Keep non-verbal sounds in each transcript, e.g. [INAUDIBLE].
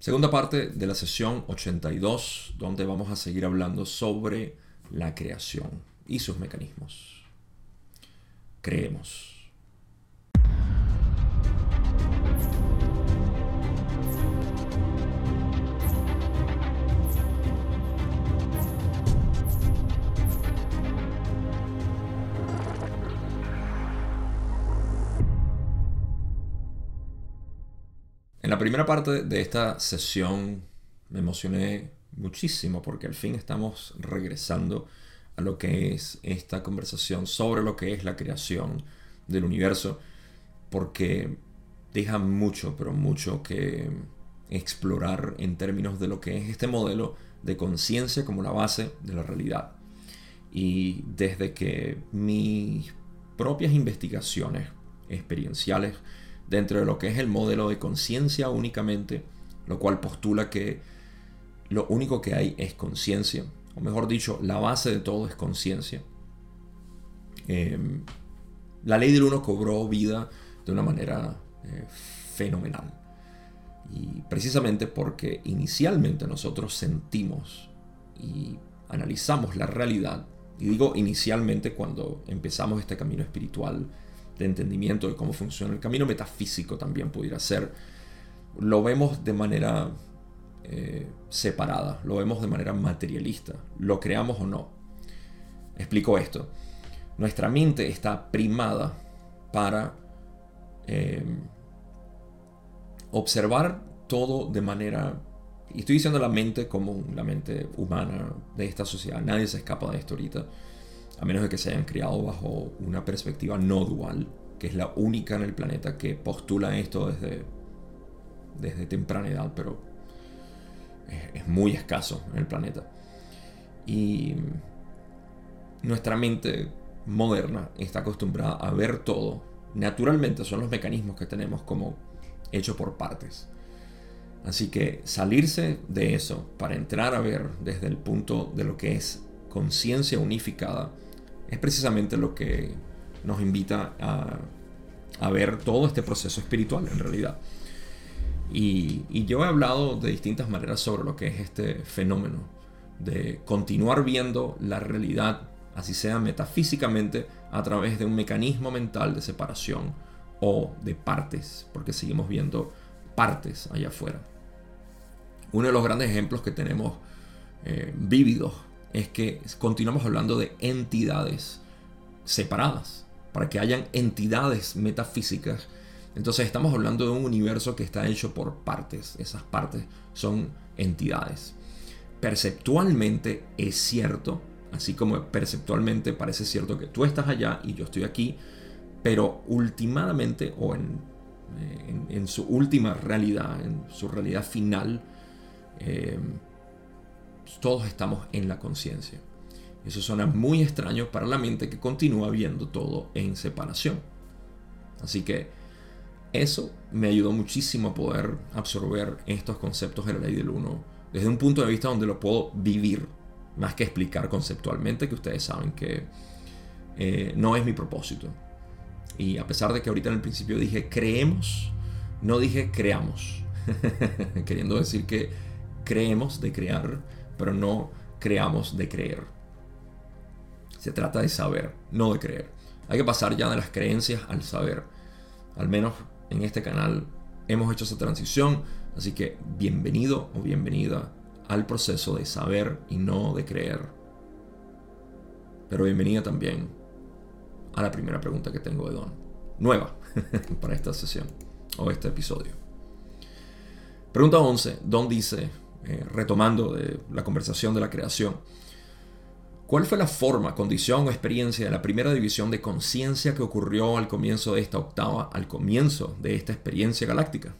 Segunda parte de la sesión 82, donde vamos a seguir hablando sobre la creación y sus mecanismos. Creemos. En la primera parte de esta sesión me emocioné muchísimo porque al fin estamos regresando a lo que es esta conversación sobre lo que es la creación del universo porque deja mucho, pero mucho que explorar en términos de lo que es este modelo de conciencia como la base de la realidad. Y desde que mis propias investigaciones experienciales dentro de lo que es el modelo de conciencia únicamente, lo cual postula que lo único que hay es conciencia, o mejor dicho, la base de todo es conciencia. Em, la ley del uno cobró vida de una manera eh, fenomenal. Y precisamente porque inicialmente nosotros sentimos y analizamos la realidad, y digo inicialmente cuando empezamos este camino espiritual, de entendimiento de cómo funciona el camino metafísico también pudiera ser, lo vemos de manera eh, separada, lo vemos de manera materialista, lo creamos o no. Explico esto. Nuestra mente está primada para eh, observar todo de manera... Y estoy diciendo la mente como la mente humana de esta sociedad. Nadie se escapa de esto ahorita a menos de que se hayan criado bajo una perspectiva no dual, que es la única en el planeta que postula esto desde, desde temprana edad, pero es, es muy escaso en el planeta. Y nuestra mente moderna está acostumbrada a ver todo. Naturalmente son los mecanismos que tenemos como hecho por partes. Así que salirse de eso para entrar a ver desde el punto de lo que es conciencia unificada es precisamente lo que nos invita a, ver todo este proceso espiritual en realidad. Y, y, yo he hablado de distintas maneras sobre lo que es este fenómeno, de continuar viendo la realidad, así sea metafísicamente, a través de un mecanismo mental de separación o de partes, porque seguimos viendo partes allá afuera. Uno de los grandes ejemplos que tenemos eh, vívidos es que continuamos hablando de entidades separadas, para que hayan entidades metafísicas. Entonces estamos hablando de un universo que está hecho por partes. Esas partes son entidades. Perceptualmente es cierto, así como perceptualmente parece cierto que tú estás allá y yo estoy aquí, pero últimamente o en, en, su última realidad, en su realidad final, eh, todos estamos en la conciencia. Eso suena muy extraño para la mente que continúa viendo todo en separación. Así que eso me ayudó muchísimo a poder absorber estos conceptos de la ley del uno desde un punto de vista donde lo puedo vivir, más que explicar conceptualmente, que ustedes saben que eh, no es mi propósito. Y a pesar de que ahorita en el principio dije creemos, no dije creamos, [LAUGHS] queriendo decir que creemos de crear pero no creamos de creer. Se trata de saber, no de creer. Hay que pasar ya de las creencias al saber. Al menos en este canal hemos hecho esa transición, así que bienvenido o bienvenida al proceso de saber y no de creer. Pero bienvenida también a la primera pregunta que tengo de Don. Nueva [LAUGHS] para esta sesión o este episodio. Pregunta 11. Don dice, eh, retomando de la conversación de la creación, ¿cuál fue la forma, condición o experiencia de la primera división de conciencia que ocurrió al comienzo de esta octava, al comienzo de esta experiencia galáctica?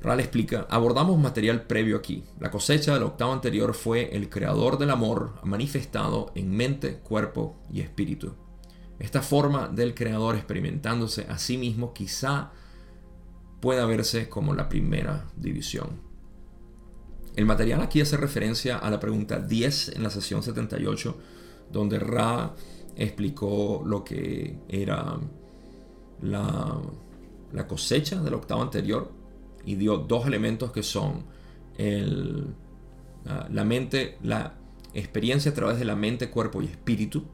Ral explica, abordamos material previo aquí. La cosecha de la octava anterior fue el creador del amor manifestado en mente, cuerpo y espíritu. Esta forma del creador experimentándose a sí mismo quizá pueda verse como la primera división. El material aquí hace referencia a la pregunta 10 en la sesión 78, donde Ra explicó lo que era la, cosecha del octavo anterior, y dio dos elementos que son la mente, la experiencia a través de la mente, cuerpo y espíritu,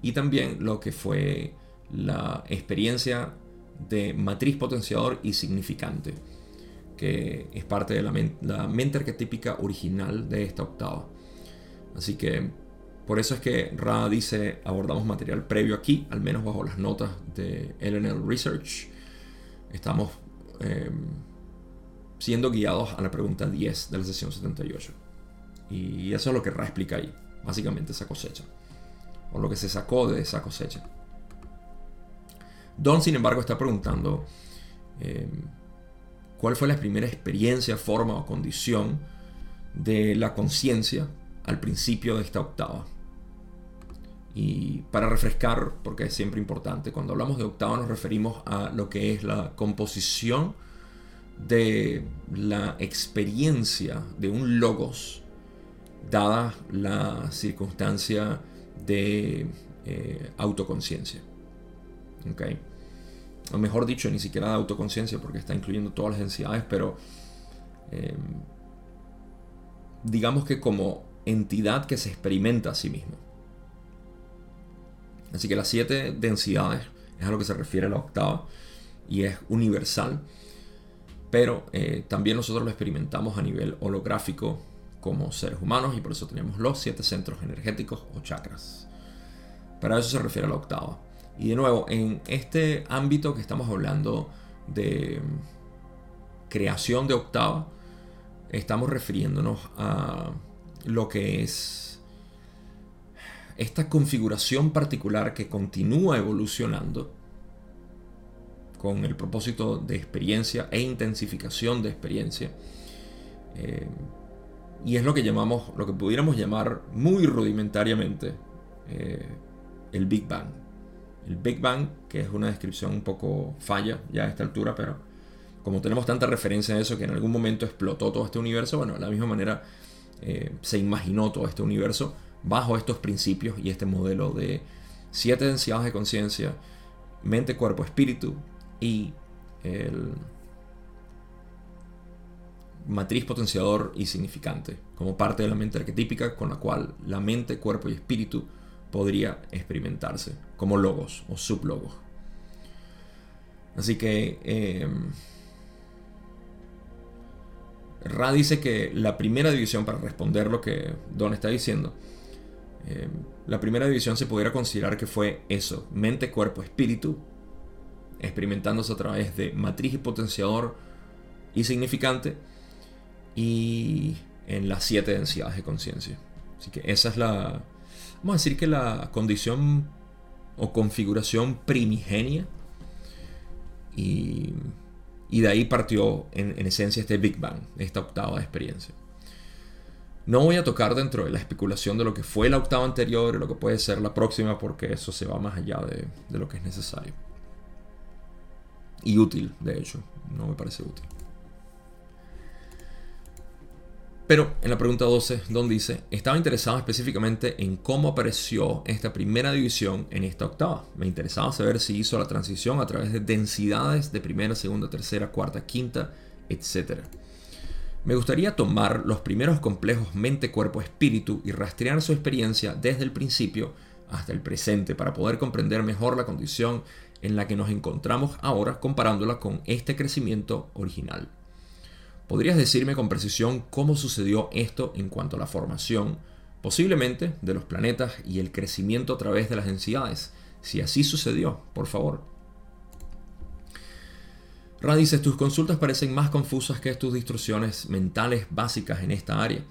y también lo que fue la experiencia de matriz potenciador y significante, que es parte de la, mente arquetípica original de esta octava. Así que por eso es que Ra dice abordamos material previo aquí, al menos bajo las notas de LNL Research. Estamos em, siendo guiados a la pregunta 10 de la sesión 78. Y eso es lo que Ra explica ahí, básicamente esa cosecha, o lo que se sacó de esa cosecha. Don, sin embargo, está preguntando em, cuál fue la primera experiencia, forma o condición de la conciencia al principio de esta octava. Y para refrescar, porque es siempre importante, cuando hablamos de octava nos referimos a lo que es la composición de la experiencia de un logos, dada la circunstancia de eh, autoconciencia. ¿Okay? O mejor dicho, ni siquiera de autoconciencia, porque está incluyendo todas las densidades, pero eh, digamos que como entidad que se experimenta a sí mismo. Así que las siete densidades es a lo que se refiere la octava y es universal, pero eh, también nosotros lo experimentamos a nivel holográfico como seres humanos y por eso tenemos los siete centros energéticos o chakras. Para eso se refiere la octava. Y de nuevo, en este ámbito que estamos hablando de creación de octava, estamos refiriéndonos a lo que es esta configuración particular que continúa evolucionando con el propósito de experiencia e intensificación de experiencia. Eh, y es lo que llamamos, lo que pudiéramos llamar muy rudimentariamente eh, el Big Bang. El Big Bang, que es una descripción un poco falla ya a esta altura, pero como tenemos tanta referencia a eso que en algún momento explotó todo este universo, bueno, de la misma manera eh, se imaginó todo este universo bajo estos principios y este modelo de siete densidades de conciencia, mente, cuerpo, espíritu y el matriz potenciador y significante, como parte de la mente arquetípica con la cual la mente, cuerpo y espíritu podría experimentarse como logos o sublogos. Así que eh, Ra dice que la primera división, para responder lo que Don está diciendo, eh, la primera división se pudiera considerar que fue eso, mente, cuerpo, espíritu, experimentándose a través de matriz y potenciador y significante, y en las siete densidades de conciencia. Así que esa es la, vamos a decir que la condición o configuración primigenia y de ahí partió en, esencia este Big Bang, esta octava experiencia. No voy a tocar dentro de la especulación de lo que fue la octava anterior y lo que puede ser la próxima, porque eso se va más allá de lo que es necesario. Y útil, de hecho, no me parece útil. Pero en la pregunta 12, Don dice, estaba interesado específicamente en cómo apareció esta primera división en esta octava. Me interesaba saber si hizo la transición a través de densidades de primera, segunda, tercera, cuarta, quinta, etc. Me gustaría tomar los primeros complejos mente, cuerpo, espíritu y rastrear su experiencia desde el principio hasta el presente para poder comprender mejor la condición en la que nos encontramos ahora comparándola con este crecimiento original. ¿Podrías decirme con precisión cómo sucedió esto en cuanto a la formación, posiblemente de los planetas y el crecimiento a través de las densidades? Si así sucedió, por favor. Ra dice, tus consultas parecen más confusas que tus instrucciones mentales básicas en esta área.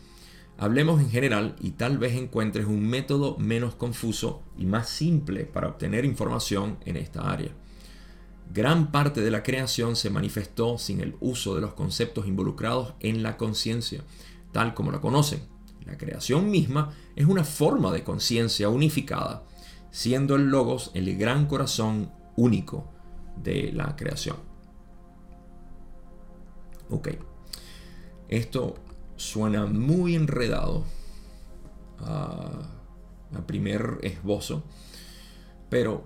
Hablemos en general y tal vez encuentres un método menos confuso y más simple para obtener información en esta área. Gran parte de la creación se manifestó sin el uso de los conceptos involucrados en la conciencia, tal como la conocen. La creación misma es una forma de conciencia unificada, siendo el logos el gran corazón único de la creación. Ok, esto suena muy enredado a, a primer esbozo, pero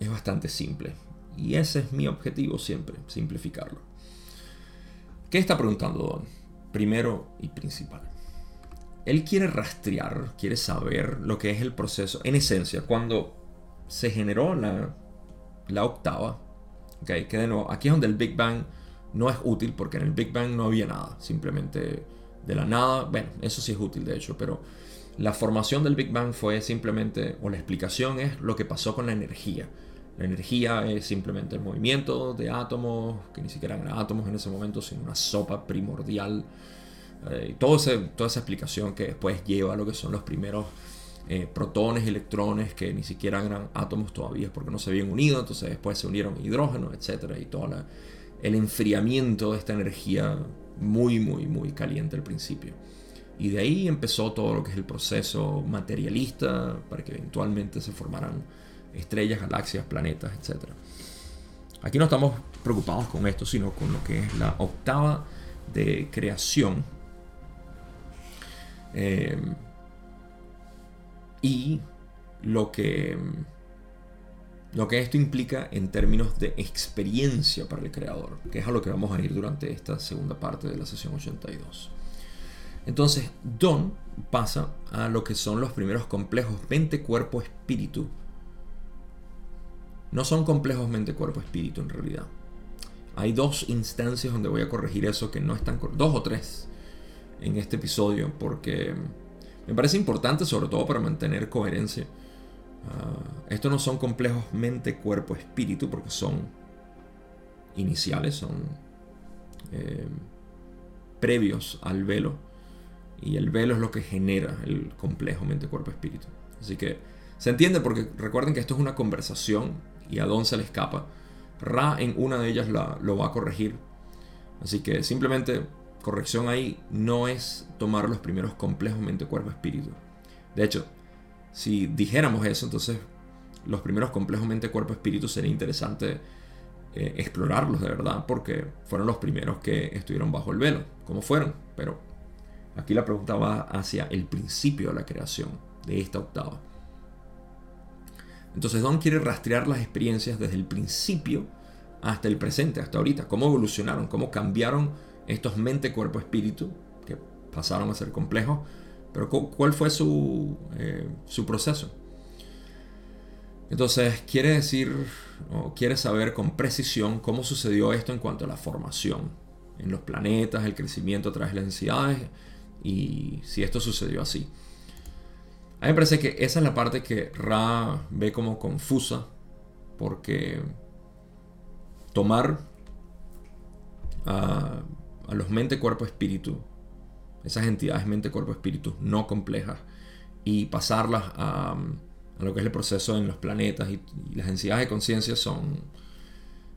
es bastante simple. Y ese es mi objetivo siempre, simplificarlo. ¿Qué está preguntando Don? Primero y principal. Él quiere rastrear, quiere saber lo que es el proceso. En esencia, cuando se generó la, octava, que aquí es donde el Big Bang no es útil porque en el Big Bang no había nada, simplemente de la nada, bueno, eso sí es útil de hecho, pero la formación del Big Bang fue simplemente, o la explicación es lo que pasó con la energía. La energía es simplemente el movimiento de átomos, que ni siquiera eran átomos en ese momento, sino una sopa primordial. Eh, todo toda esa explicación que después lleva a lo que son los primeros eh, protones, electrones, que ni siquiera eran átomos todavía porque no se habían unido, entonces después se unieron hidrógeno, etc. Y todo el enfriamiento de esta energía muy, muy, muy caliente al principio. Y de ahí empezó todo lo que es el proceso materialista para que eventualmente se formaran estrellas, galaxias, planetas, etc. Aquí no estamos preocupados con esto, sino con lo que es la octava de creación. Eh, y lo que, lo que esto implica en términos de experiencia para el creador, que es a lo que vamos a ir durante esta segunda parte de la sesión 82. Entonces, Don pasa a lo que son los primeros complejos mente, cuerpo, espíritu. No son complejos mente, cuerpo, espíritu en realidad. Hay dos instancias donde voy a corregir eso que no están, dos o tres en este episodio, porque me parece importante sobre todo para mantener coherencia. Uh, estos no son complejos mente, cuerpo, espíritu, porque son iniciales, son eh, previos al velo y el velo es lo que genera el complejo mente, cuerpo, espíritu. Así que se entiende porque recuerden que esto es una conversación y a Don se le escapa. Ra en una de ellas la, lo va a corregir. Así que simplemente corrección ahí no es tomar los primeros complejos mente, cuerpo, espíritu. De hecho, si dijéramos eso, entonces los primeros complejos mente, cuerpo, espíritu sería interesante eh, explorarlos de verdad porque fueron los primeros que estuvieron bajo el velo. ¿Cómo fueron? Pero Aquí la pregunta va hacia el principio de la creación de esta octava. Entonces Don quiere rastrear las experiencias desde el principio hasta el presente, hasta ahorita. Cómo evolucionaron, cómo cambiaron estos mente, cuerpo, espíritu, que pasaron a ser complejos. Pero cuál fue su, eh, su proceso. Entonces quiere decir, o quiere saber con precisión cómo sucedió esto en cuanto a la formación en los planetas, el crecimiento a través de las densidades, y si esto sucedió así. A mí me parece que esa es la parte que Ra ve como confusa, porque tomar a, los mente, cuerpo, espíritu, esas entidades mente, cuerpo, espíritu no complejas, y pasarlas a, lo que es el proceso en los planetas y, las entidades de conciencia son,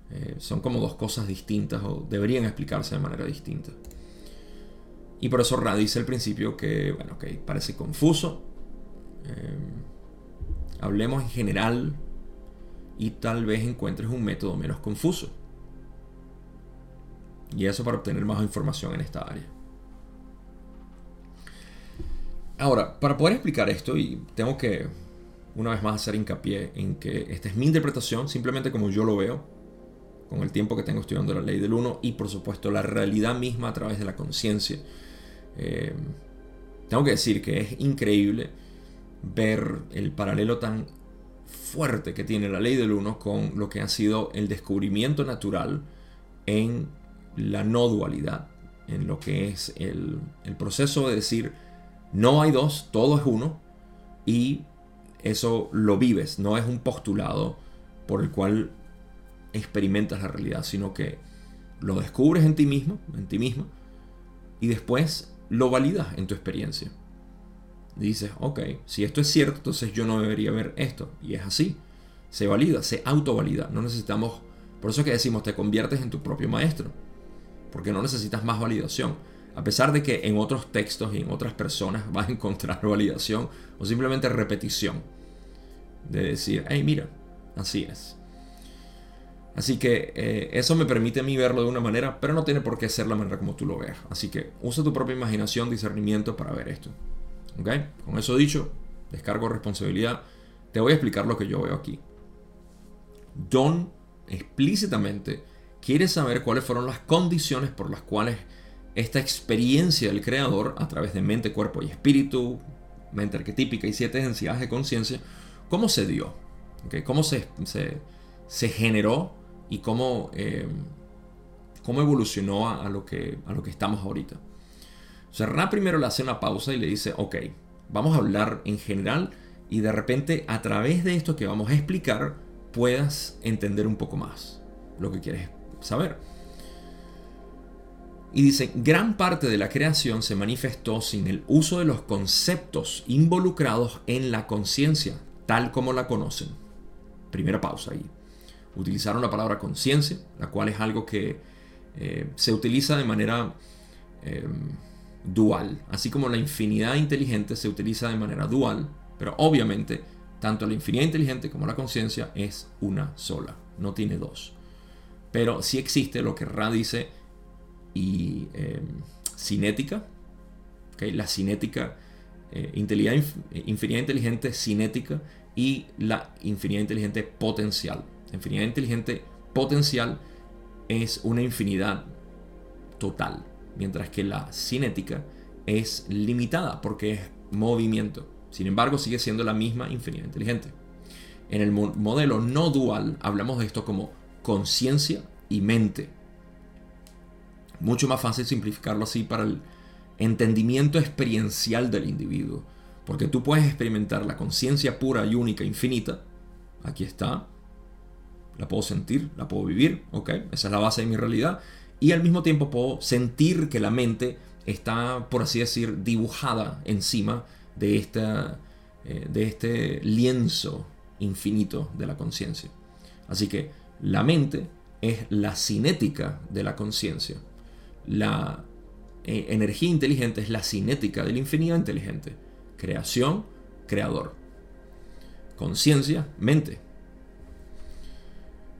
eh, son como dos cosas distintas o deberían explicarse de manera distinta. Y por eso radice el principio que, bueno, ok, parece confuso. Eh, hablemos en general y tal vez encuentres un método menos confuso. Y eso para obtener más información en esta área. Ahora, para poder explicar esto, y tengo que una vez más hacer hincapié en que esta es mi interpretación, simplemente como yo lo veo, con el tiempo que tengo estudiando la ley del uno y por supuesto la realidad misma a través de la conciencia eh, tengo que decir que es increíble ver el paralelo tan fuerte que tiene la ley del uno con lo que ha sido el descubrimiento natural en la no dualidad, en lo que es el, proceso de decir no hay dos, todo es uno y eso lo vives, no es un postulado por el cual experimentas la realidad, sino que lo descubres en ti mismo, en ti misma, y después lo validas en tu experiencia. Dices, ok, si esto es cierto, entonces yo no debería ver esto. Y es así. Se valida, se autovalida. No necesitamos, por eso que decimos, te conviertes en tu propio maestro. Porque no necesitas más validación. A pesar de que en otros textos y en otras personas [LAUGHS] vas a encontrar validación o simplemente repetición. De decir, hey, mira, así es. Así que eh, eso me permite a mí verlo de una manera, pero no tiene por qué ser la manera como tú lo veas. Así que usa tu propia imaginación, discernimiento para ver esto. Con eso dicho, descargo responsabilidad. Te voy a explicar lo que yo veo aquí. Don explícitamente quiere saber cuáles fueron las condiciones por las cuales esta experiencia del creador, a través de mente, cuerpo y espíritu, mente arquetípica y siete densidades de conciencia, cómo se dio, cómo se, generó y cómo, eh, cómo evolucionó a, lo que, a lo que estamos ahorita. O primero le hace una pausa y le dice, ok, vamos a hablar en general y de repente a través de esto que vamos a explicar puedas entender un poco más lo que quieres saber. Y dice, gran parte de la creación se manifestó sin el uso de los conceptos involucrados en la conciencia, tal como la conocen. Primera pausa ahí. Utilizaron la palabra conciencia, la cual es algo que eh, se utiliza de manera em, dual, así como la infinidad inteligente se utiliza de manera dual, pero obviamente tanto la infinidad inteligente como la conciencia es una sola, no tiene dos. Pero sí existe lo que Ra dice y em, cinética, la cinética, eh, infinidad inteligente cinética y la infinidad inteligente potencial. La infinidad inteligente potencial es una infinidad total mientras que la cinética es limitada porque es movimiento. Sin embargo, sigue siendo la misma infinidad inteligente. En el modelo no dual hablamos de esto como conciencia y mente. Mucho más fácil simplificarlo así para el entendimiento experiencial del individuo. Porque tú puedes experimentar la conciencia pura y única, infinita. Aquí está. La puedo sentir, la puedo vivir, ¿ok? Esa es la base de mi realidad y al mismo tiempo puedo sentir que la mente está, por así decir, dibujada encima de, esta, eh, de este lienzo infinito de la conciencia. Así que la mente es la cinética de la conciencia. La eh, energía inteligente es la cinética de la infinidad inteligente. Creación, creador. Conciencia, mente.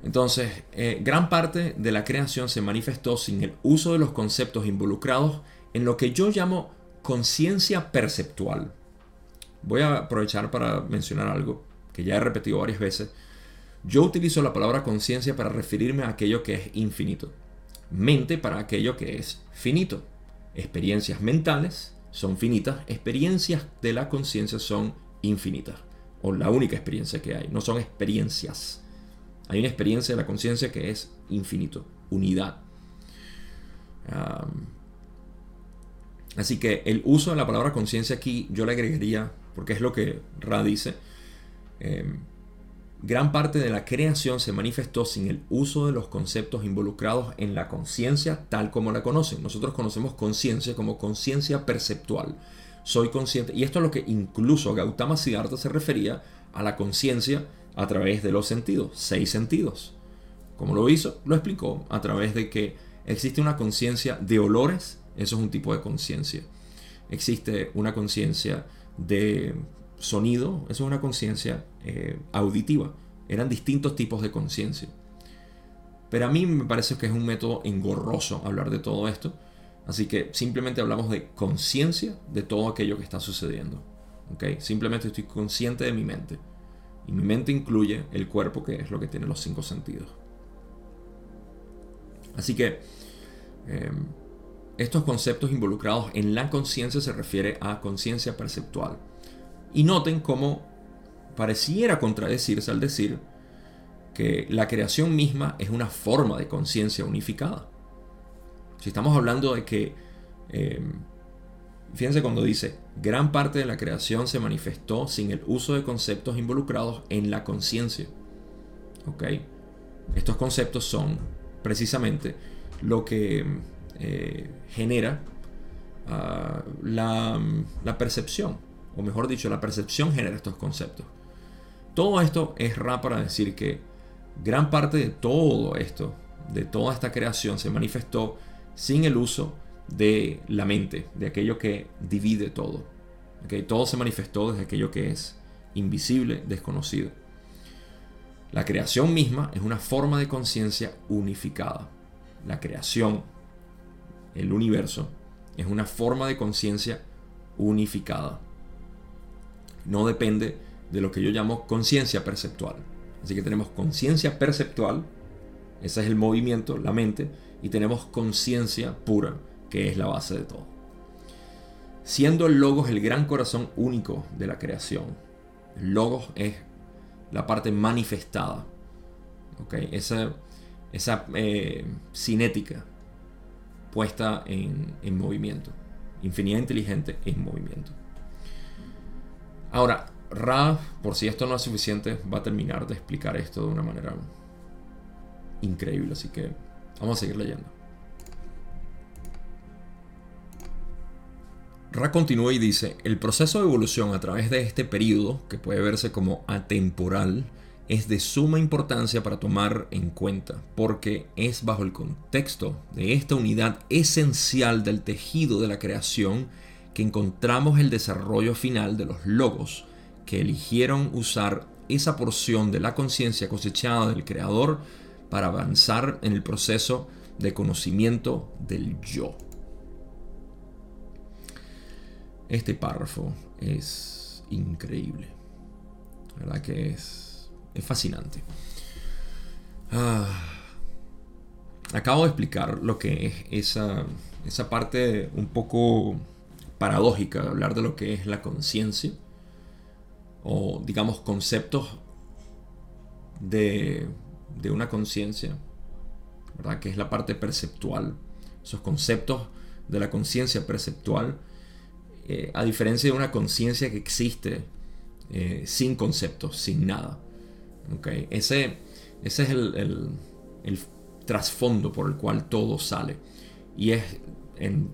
Entonces, eh, gran parte de la creación se manifestó sin el uso de los conceptos involucrados en lo que yo llamo conciencia perceptual. Voy a aprovechar para mencionar algo que ya he repetido varias veces. Yo utilizo la palabra conciencia para referirme a aquello que es infinito. Mente para aquello que es finito. Experiencias mentales son finitas, experiencias de la conciencia son infinitas. O la única experiencia que hay, no son experiencias hay una experiencia de la conciencia que es infinito, unidad. así que el uso de la palabra conciencia aquí yo le agregaría, porque es lo que Ra dice, em, gran parte de la creación se manifestó sin el uso de los conceptos involucrados en la conciencia tal como la conocen. Nosotros conocemos conciencia como conciencia perceptual. Soy consciente, y esto es lo que incluso Gautama Siddhartha se refería a la conciencia a través de los sentidos, seis sentidos. ¿Cómo lo hizo? Lo explicó a través de que existe una conciencia de olores, eso es un tipo de conciencia. Existe una conciencia de sonido, eso es una conciencia eh, auditiva. Eran distintos tipos de conciencia. Pero a mí me parece que es un método engorroso hablar de todo esto. Así que simplemente hablamos de conciencia de todo aquello que está sucediendo. ¿okay? Simplemente estoy consciente de mi mente. Y mi mente incluye el cuerpo, que es lo que tiene los cinco sentidos. Así que em, estos conceptos involucrados en la conciencia se refiere a conciencia perceptual. Y noten cómo pareciera contradecirse al decir que la creación misma es una forma de conciencia unificada. Si estamos hablando de que em, Fíjense cuando dice, gran parte de la creación se manifestó sin el uso de conceptos involucrados en la conciencia. ¿Ok? Estos conceptos son precisamente lo que eh, genera ah, la, percepción, o mejor dicho, la percepción genera estos conceptos. Todo esto es ra para decir que gran parte de todo esto, de toda esta creación, se manifestó sin el uso de la mente, de aquello que divide todo. Todo se manifestó desde aquello que es invisible, desconocido. La creación misma es una forma de conciencia unificada. La creación, el universo, es una forma de conciencia unificada. No depende de lo que yo llamo conciencia perceptual. Así que tenemos conciencia perceptual, Ese es el movimiento, la mente, y tenemos conciencia pura, que es la base de todo. Siendo el logos el gran corazón único de la creación, el logos es la parte manifestada, ¿okay? esa, esa eh, cinética puesta en, en movimiento, infinidad inteligente en movimiento. Ahora, Ra, por si esto no es suficiente, va a terminar de explicar esto de una manera increíble, así que vamos a seguir leyendo. Ra continúa y dice, el proceso de evolución a través de este periodo, que puede verse como atemporal, es de suma importancia para tomar en cuenta, porque es bajo el contexto de esta unidad esencial del tejido de la creación que encontramos el desarrollo final de los logos, que eligieron usar esa porción de la conciencia cosechada del Creador para avanzar en el proceso de conocimiento del yo. Este párrafo es increíble. La verdad que es, es fascinante. Ah, acabo de explicar lo que es esa, esa parte un poco paradójica de hablar de lo que es la conciencia o digamos conceptos de, de una conciencia, ¿verdad? Que es la parte perceptual. Esos conceptos de la conciencia perceptual, eh, a diferencia de una conciencia que existe eh, sin conceptos, sin nada. ¿okay? Ese, ese es el, el, trasfondo por el cual todo sale. Y es en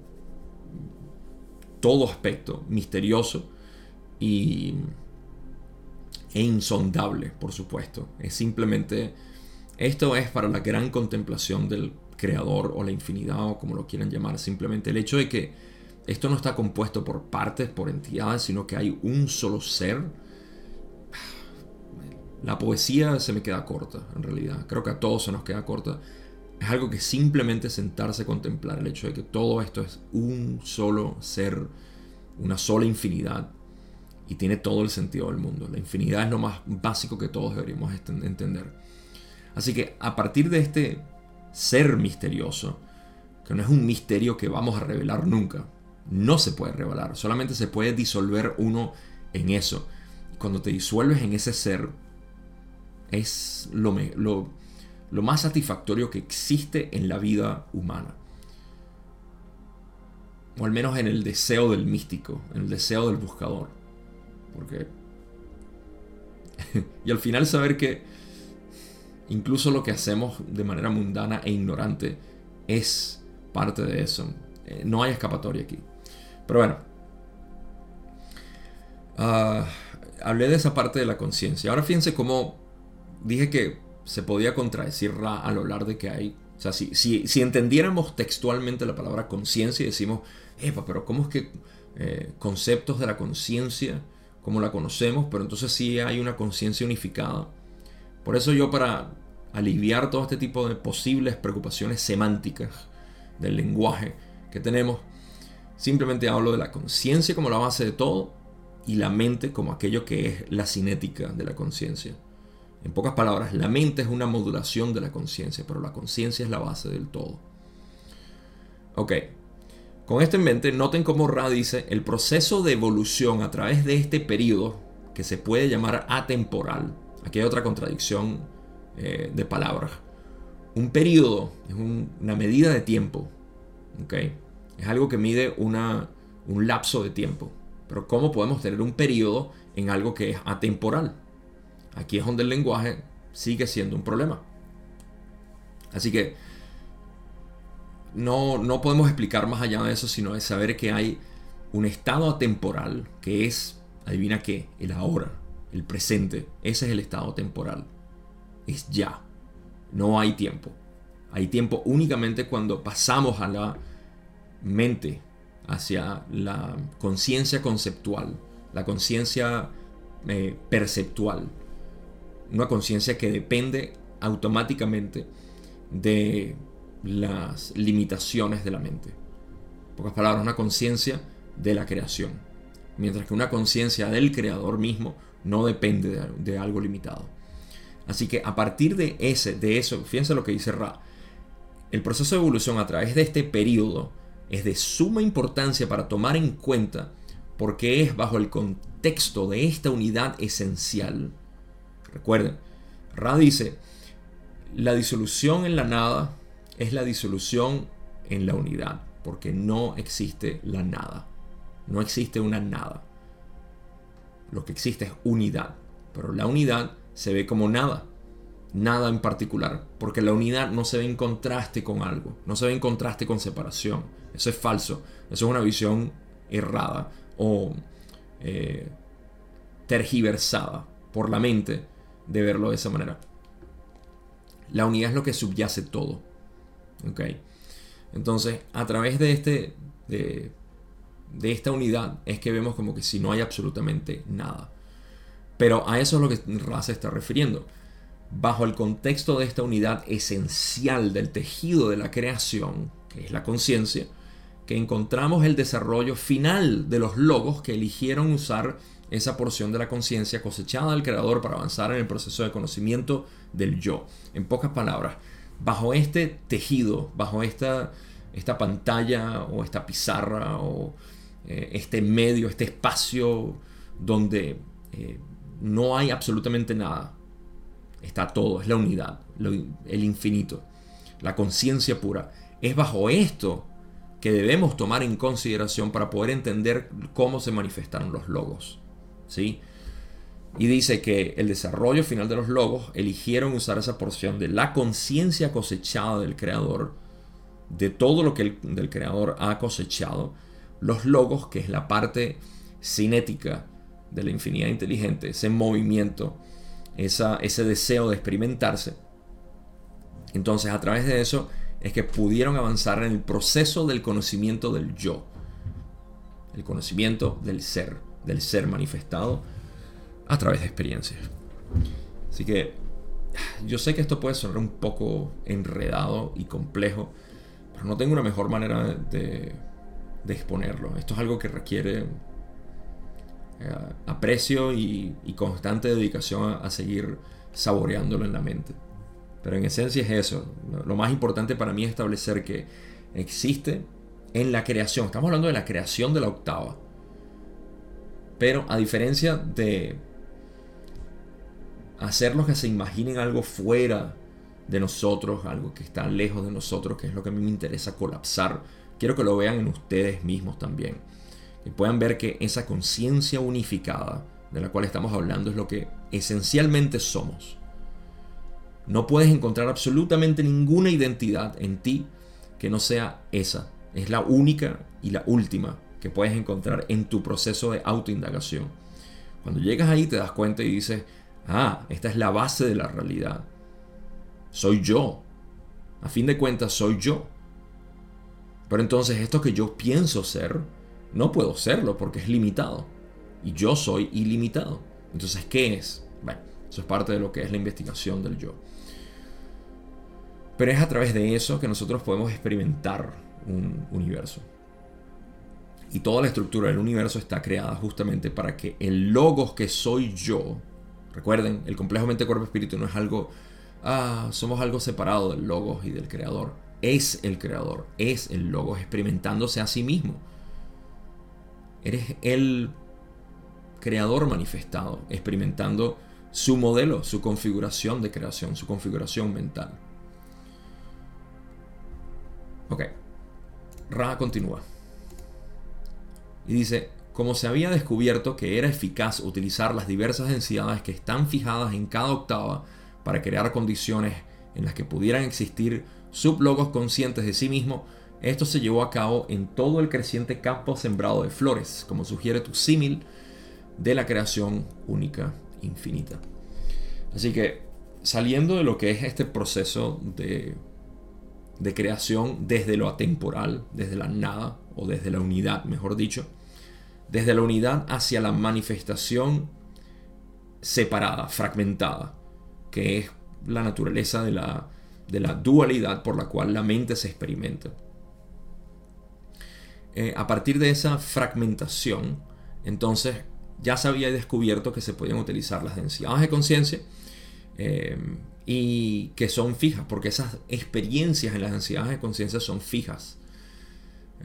todo aspecto misterioso y e insondable, por supuesto. Es simplemente, esto es para la gran contemplación del creador o la infinidad o como lo quieran llamar, simplemente el hecho de que esto no está compuesto por partes, por entidades, sino que hay un solo ser. La poesía se me queda corta, en realidad. Creo que a todos se nos queda corta. Es algo que simplemente sentarse a contemplar el hecho de que todo esto es un solo ser, una sola infinidad y tiene todo el sentido del mundo. La infinidad es lo más básico que todos deberíamos entender. Así que a partir de este ser misterioso, que no es un misterio que vamos a revelar nunca, no se puede revelar, solamente se puede disolver uno en eso. Cuando te disuelves en ese ser, es lo, lo, lo más satisfactorio que existe en la vida humana. O al menos en el deseo del místico, en el deseo del buscador. Porque... [LAUGHS] y al final saber que incluso lo que hacemos de manera mundana e ignorante es parte de eso. Eh, no hay escapatoria aquí. Pero bueno. Ah, hablé de esa parte de la conciencia. Ahora fíjense cómo dije que se podía contradecir Ra al hablar de que hay... O sea, si, si, entendiéramos textualmente la palabra conciencia y decimos, Epa, pero ¿cómo es que eh, conceptos de la conciencia como la conocemos, pero entonces sí hay una conciencia unificada. Por eso yo para aliviar todo este tipo de posibles preocupaciones semánticas del lenguaje que tenemos, simplemente hablo de la conciencia como la base de todo y la mente como aquello que es la cinética de la conciencia. En pocas palabras, la mente es una modulación de la conciencia, pero la conciencia es la base del todo. Ok, con esto en mente, noten cómo Ra dice, el proceso de evolución a través de este periodo, que se puede llamar atemporal, aquí hay otra contradicción eh, de palabras, un periodo es una medida de tiempo, ¿okay? Es algo que mide una, un lapso de tiempo, pero ¿cómo podemos tener un periodo en algo que es atemporal? Aquí es donde el lenguaje sigue siendo un problema. Así que no, podemos explicar más allá de eso, sino de saber que hay un estado atemporal que es, adivina qué, el ahora, el presente. Ese es el estado temporal. Es ya. No hay tiempo. Hay tiempo únicamente cuando pasamos a la mente, hacia la conciencia conceptual, la conciencia eh, perceptual. Una conciencia que depende automáticamente de las limitaciones de la mente. En pocas palabras, una conciencia de la creación. Mientras que una conciencia del creador mismo no depende de, algo limitado. Así que a partir de ese, de eso, fíjense lo que dice Ra, el proceso de evolución a través de este periodo es de suma importancia para tomar en cuenta porque es bajo el contexto de esta unidad esencial. Recuerden, Ra dice, la disolución en la nada es la disolución en la unidad, porque no existe la nada. No existe una nada. Lo que existe es unidad, pero la unidad se ve como nada. Nada en particular, porque la unidad no se ve en contraste con algo, no se ve en contraste con separación. Eso es falso, eso es una visión errada o eh, tergiversada por la mente de verlo de esa manera. La unidad es lo que subyace todo. ¿ok? Entonces, a través de, este, de, de esta unidad es que vemos como que si no hay absolutamente nada. Pero a eso es lo que Ra se está refiriendo. Bajo el contexto de esta unidad esencial del tejido de la creación, que es la conciencia, que encontramos el desarrollo final de los logos que eligieron usar esa porción de la conciencia cosechada del creador para avanzar en el proceso de conocimiento del yo. En pocas palabras, bajo este tejido, bajo esta, esta pantalla o esta pizarra o eh, este medio, este espacio donde eh, no hay absolutamente nada, está todo, es la unidad, el infinito, la conciencia pura. Es bajo esto que debemos tomar en consideración para poder entender cómo se manifestaron los logos. ¿sí? Y dice que el desarrollo final de los logos eligieron usar esa porción de la conciencia cosechada del creador, de todo lo que el del creador ha cosechado, los logos, que es la parte cinética de la infinidad inteligente, ese movimiento, esa, ese deseo de experimentarse. Entonces a través de eso es que pudieron avanzar en el proceso del conocimiento del yo, el conocimiento del ser, del ser manifestado a través de experiencias. Así que yo sé que esto puede sonar un poco enredado y complejo, pero no tengo una mejor manera de, exponerlo. Esto es algo que requiere eh, aprecio y, constante dedicación a seguir saboreándolo en la mente. Pero en esencia es eso. Lo más importante para mí es establecer que existe en la creación. Estamos hablando de la creación de la octava. Pero a diferencia de hacerlos que se imaginen algo fuera de nosotros, algo que está lejos de nosotros, que es lo que a mí me interesa colapsar, quiero que lo vean en ustedes mismos también. Y puedan ver que esa conciencia unificada de la cual estamos hablando es lo que esencialmente somos. No puedes encontrar absolutamente ninguna identidad en ti que no sea esa. Es la única y la última que puedes encontrar en tu proceso de autoindagación. Cuando llegas ahí te das cuenta y dices, ah, esta es la base de la realidad. Soy yo. A fin de cuentas, soy yo. Pero entonces esto que yo pienso ser, no puedo serlo porque es limitado. Y yo soy ilimitado. Entonces, ¿qué es? Bueno, eso es parte de lo que es la investigación del yo. Pero es a través de eso que nosotros podemos experimentar un universo. Y toda la estructura del universo está creada justamente para que el logos que soy yo, recuerden, el complejo mente, cuerpo, espíritu no es algo, ah, somos algo separado del logos y del creador. Es el creador, es el logos experimentándose a sí mismo. Eres el creador manifestado, experimentando su modelo, su configuración de creación, su configuración mental. Ok. Ra continúa. Y dice, como se había descubierto que era eficaz utilizar las diversas densidades que están fijadas en cada octava para crear condiciones en las que pudieran existir sublogos conscientes de sí mismo, esto se llevó a cabo en todo el creciente campo sembrado de flores, como sugiere tu símil de la creación única infinita. Así que saliendo de lo que es este proceso de de creación desde lo atemporal, desde la nada o desde la unidad, mejor dicho, desde la unidad hacia la manifestación separada, fragmentada, que es la naturaleza de la, de la dualidad por la cual la mente se experimenta. Eh, a partir de esa fragmentación, entonces ya se había descubierto que se podían utilizar las densidades de conciencia Eh, y que son fijas, porque esas experiencias en las densidades de conciencia son fijas.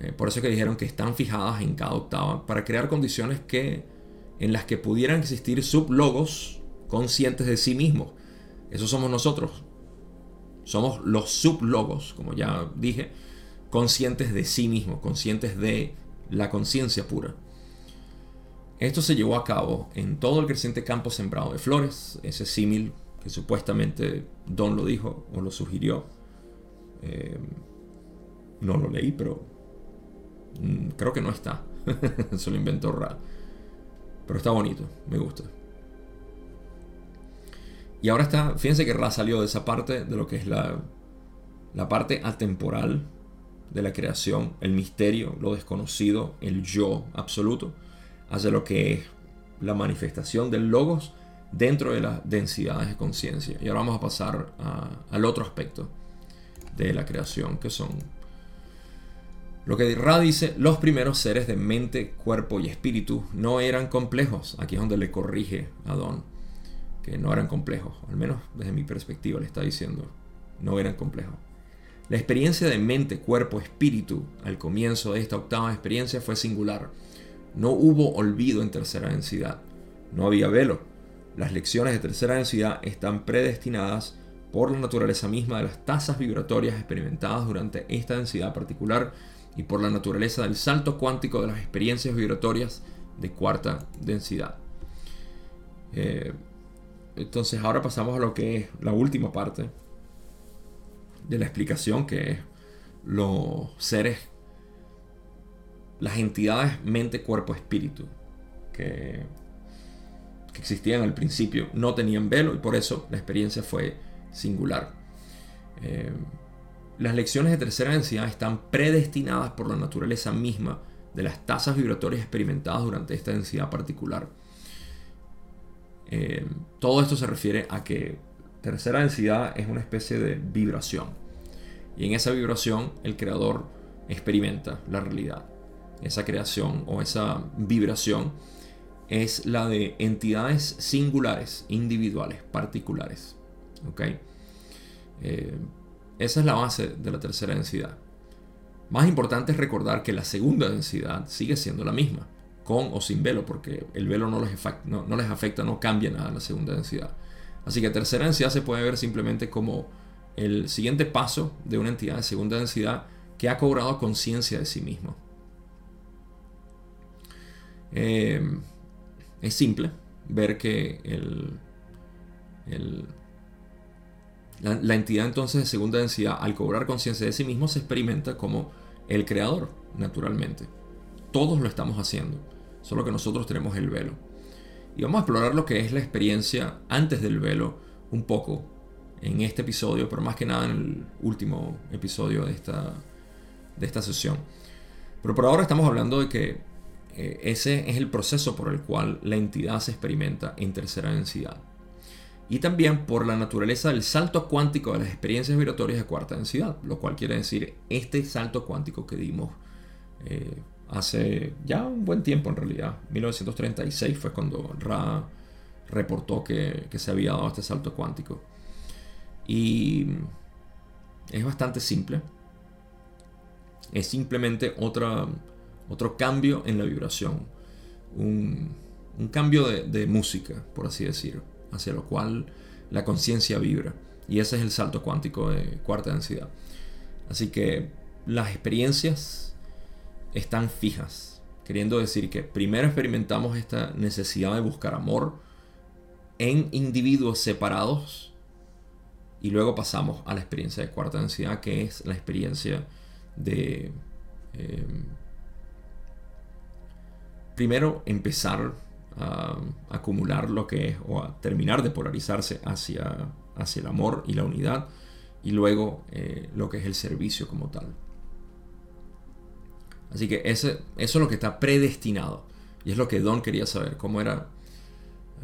Eh, por eso que dijeron que están fijadas en cada octava para crear condiciones que, en las que pudieran existir sublogos conscientes de sí mismos. Eso somos nosotros. Somos los sublogos, como ya dije, conscientes de sí mismos, conscientes de la conciencia pura. Esto se llevó a cabo en todo el creciente campo sembrado de flores, ese símil que supuestamente Don lo dijo o lo sugirió. Eh, no lo leí, pero mm, creo que no está. [LAUGHS] se lo inventó Ra. Pero está bonito, me gusta. Y ahora está, fíjense que Ra salió de esa parte de lo que es la, la parte atemporal de la creación, el misterio, lo desconocido, el yo absoluto, hacia lo que es la manifestación del logos dentro de las densidades de conciencia. Y ahora vamos a pasar al otro aspecto de la creación, que son lo que Ra dice, los primeros seres de mente, cuerpo y espíritu no eran complejos. Aquí es donde le corrige a Don, que no eran complejos, al menos desde mi perspectiva le está diciendo, no eran complejos. La experiencia de mente, cuerpo, espíritu al comienzo de esta octava experiencia fue singular. No hubo olvido en tercera densidad. No había velo. Las lecciones de tercera densidad están predestinadas por la naturaleza misma de las tasas vibratorias experimentadas durante esta densidad particular y por la naturaleza del salto cuántico de las experiencias vibratorias de cuarta densidad. Eh, entonces ahora pasamos a lo que es la última parte de la explicación, que es los seres, las entidades mente, cuerpo, espíritu, que, que existían al principio, no tenían velo y por eso la experiencia fue singular. Eh, las lecciones de tercera densidad están predestinadas por la naturaleza misma de las tasas vibratorias experimentadas durante esta densidad particular. Eh, todo esto se refiere a que tercera densidad es una especie de vibración. Y en esa vibración el creador experimenta la realidad. Esa creación o esa vibración es la de entidades singulares, individuales, particulares. ¿Ok? Eh, esa es la base de la tercera densidad. Más importante es recordar que la segunda densidad sigue siendo la misma, con o sin velo, porque el velo no les, afecta, no, cambia nada la segunda densidad. Así que tercera densidad se puede ver simplemente como el siguiente paso de una entidad de segunda densidad que ha cobrado conciencia de sí mismo. Eh, es simple ver que el, el la, entidad entonces de segunda densidad, al cobrar conciencia de sí mismo, se experimenta como el creador, naturalmente. Todos lo estamos haciendo, solo que nosotros tenemos el velo. Y vamos a explorar lo que es la experiencia antes del velo un poco en este episodio, pero más que nada en el último episodio de esta, de esta sesión. Pero por ahora estamos hablando de que eh, ese es el proceso por el cual la entidad se experimenta en tercera densidad y también por la naturaleza del salto cuántico de las experiencias vibratorias de cuarta densidad, lo cual quiere decir este salto cuántico que dimos eh, hace ya un buen tiempo en realidad. 1936 fue cuando Ra reportó que, se había dado este salto cuántico. Y es bastante simple. Es simplemente otra, otro cambio en la vibración. Un, cambio de, música, por así decirlo hacia lo cual la conciencia vibra. Y ese es el salto cuántico de cuarta densidad. Así que las experiencias están fijas, queriendo decir que primero experimentamos esta necesidad de buscar amor en individuos separados y luego pasamos a la experiencia de cuarta densidad, que es la experiencia de eh, primero empezar a acumular lo que es o a terminar de polarizarse hacia, hacia el amor y la unidad y luego eh, lo que es el servicio como tal. Así que ese, eso es lo que está predestinado y es lo que Don quería saber, cómo era.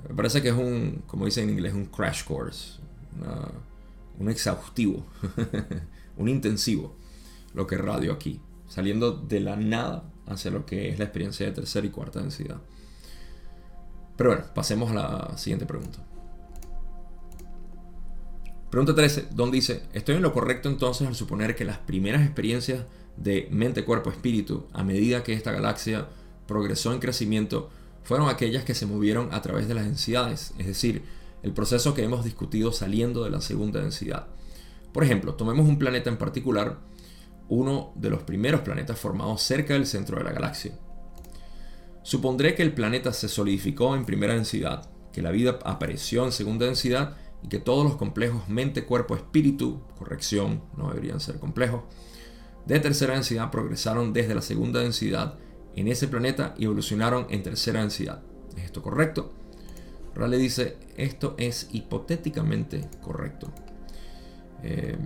Me parece que es un, como dicen en inglés, un crash course, un exhaustivo, [LAUGHS] un intensivo, lo que radio aquí, saliendo de la nada hacia lo que es la experiencia de tercera y cuarta densidad. Pero bueno, pasemos a la siguiente pregunta. Pregunta 13. Don dice, ¿estoy en lo correcto entonces al suponer que las primeras experiencias de mente, cuerpo, espíritu, a medida que esta galaxia progresó en crecimiento, fueron aquellas que se movieron a través de las densidades, es decir, el proceso que hemos discutido saliendo de la segunda densidad. Por ejemplo, tomemos un planeta en particular, uno de los primeros planetas formados cerca del centro de la galaxia. Supondré que el planeta se solidificó en primera densidad, que la vida apareció en segunda densidad y que todos los complejos mente, cuerpo, espíritu, corrección, no deberían ser complejos, de tercera densidad progresaron desde la segunda densidad en ese planeta y evolucionaron en tercera densidad. ¿Es esto correcto? Raleigh dice, esto es hipotéticamente correcto. Eh,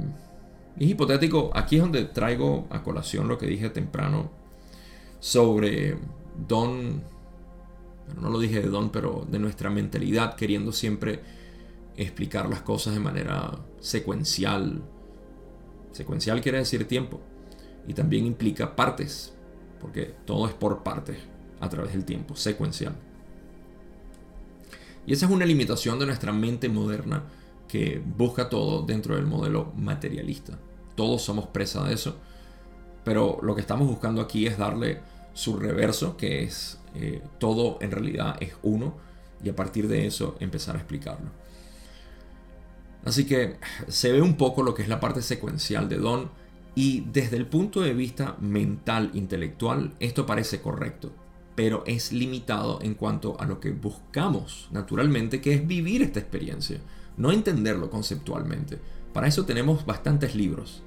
es hipotético, aquí es donde traigo a colación lo que dije temprano sobre Don, no lo dije de Don, pero de nuestra mentalidad queriendo siempre explicar las cosas de manera secuencial. Secuencial quiere decir tiempo y también implica partes, porque todo es por partes a través del tiempo, secuencial. Y esa es una limitación de nuestra mente moderna que busca todo dentro del modelo materialista. Todos somos presa de eso, pero lo que estamos buscando aquí es darle su reverso, que es eh, todo en realidad es uno, y a partir de eso empezar a explicarlo. Así que se ve un poco lo que es la parte secuencial de Don, y desde el punto de vista mental, intelectual, esto parece correcto, pero es limitado en cuanto a lo que buscamos naturalmente, que es vivir esta experiencia, no entenderlo conceptualmente. Para eso tenemos bastantes libros.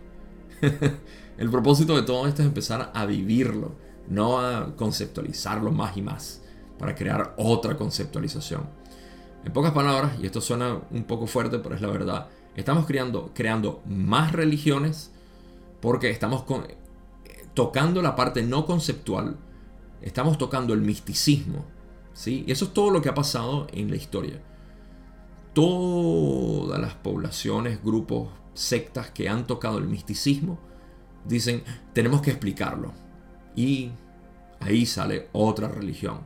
[LAUGHS] el propósito de todo esto es empezar a vivirlo, no a conceptualizarlo más y más, para crear otra conceptualización. En pocas palabras, y esto suena un poco fuerte, pero es la verdad, estamos creando, creando más religiones, porque estamos tocando la parte no conceptual, estamos tocando el misticismo, ¿sí? Y eso es todo lo que ha pasado en la historia. Todas las poblaciones, grupos, sectas que han tocado el misticismo, dicen, tenemos que explicarlo. Y ahí sale otra religión.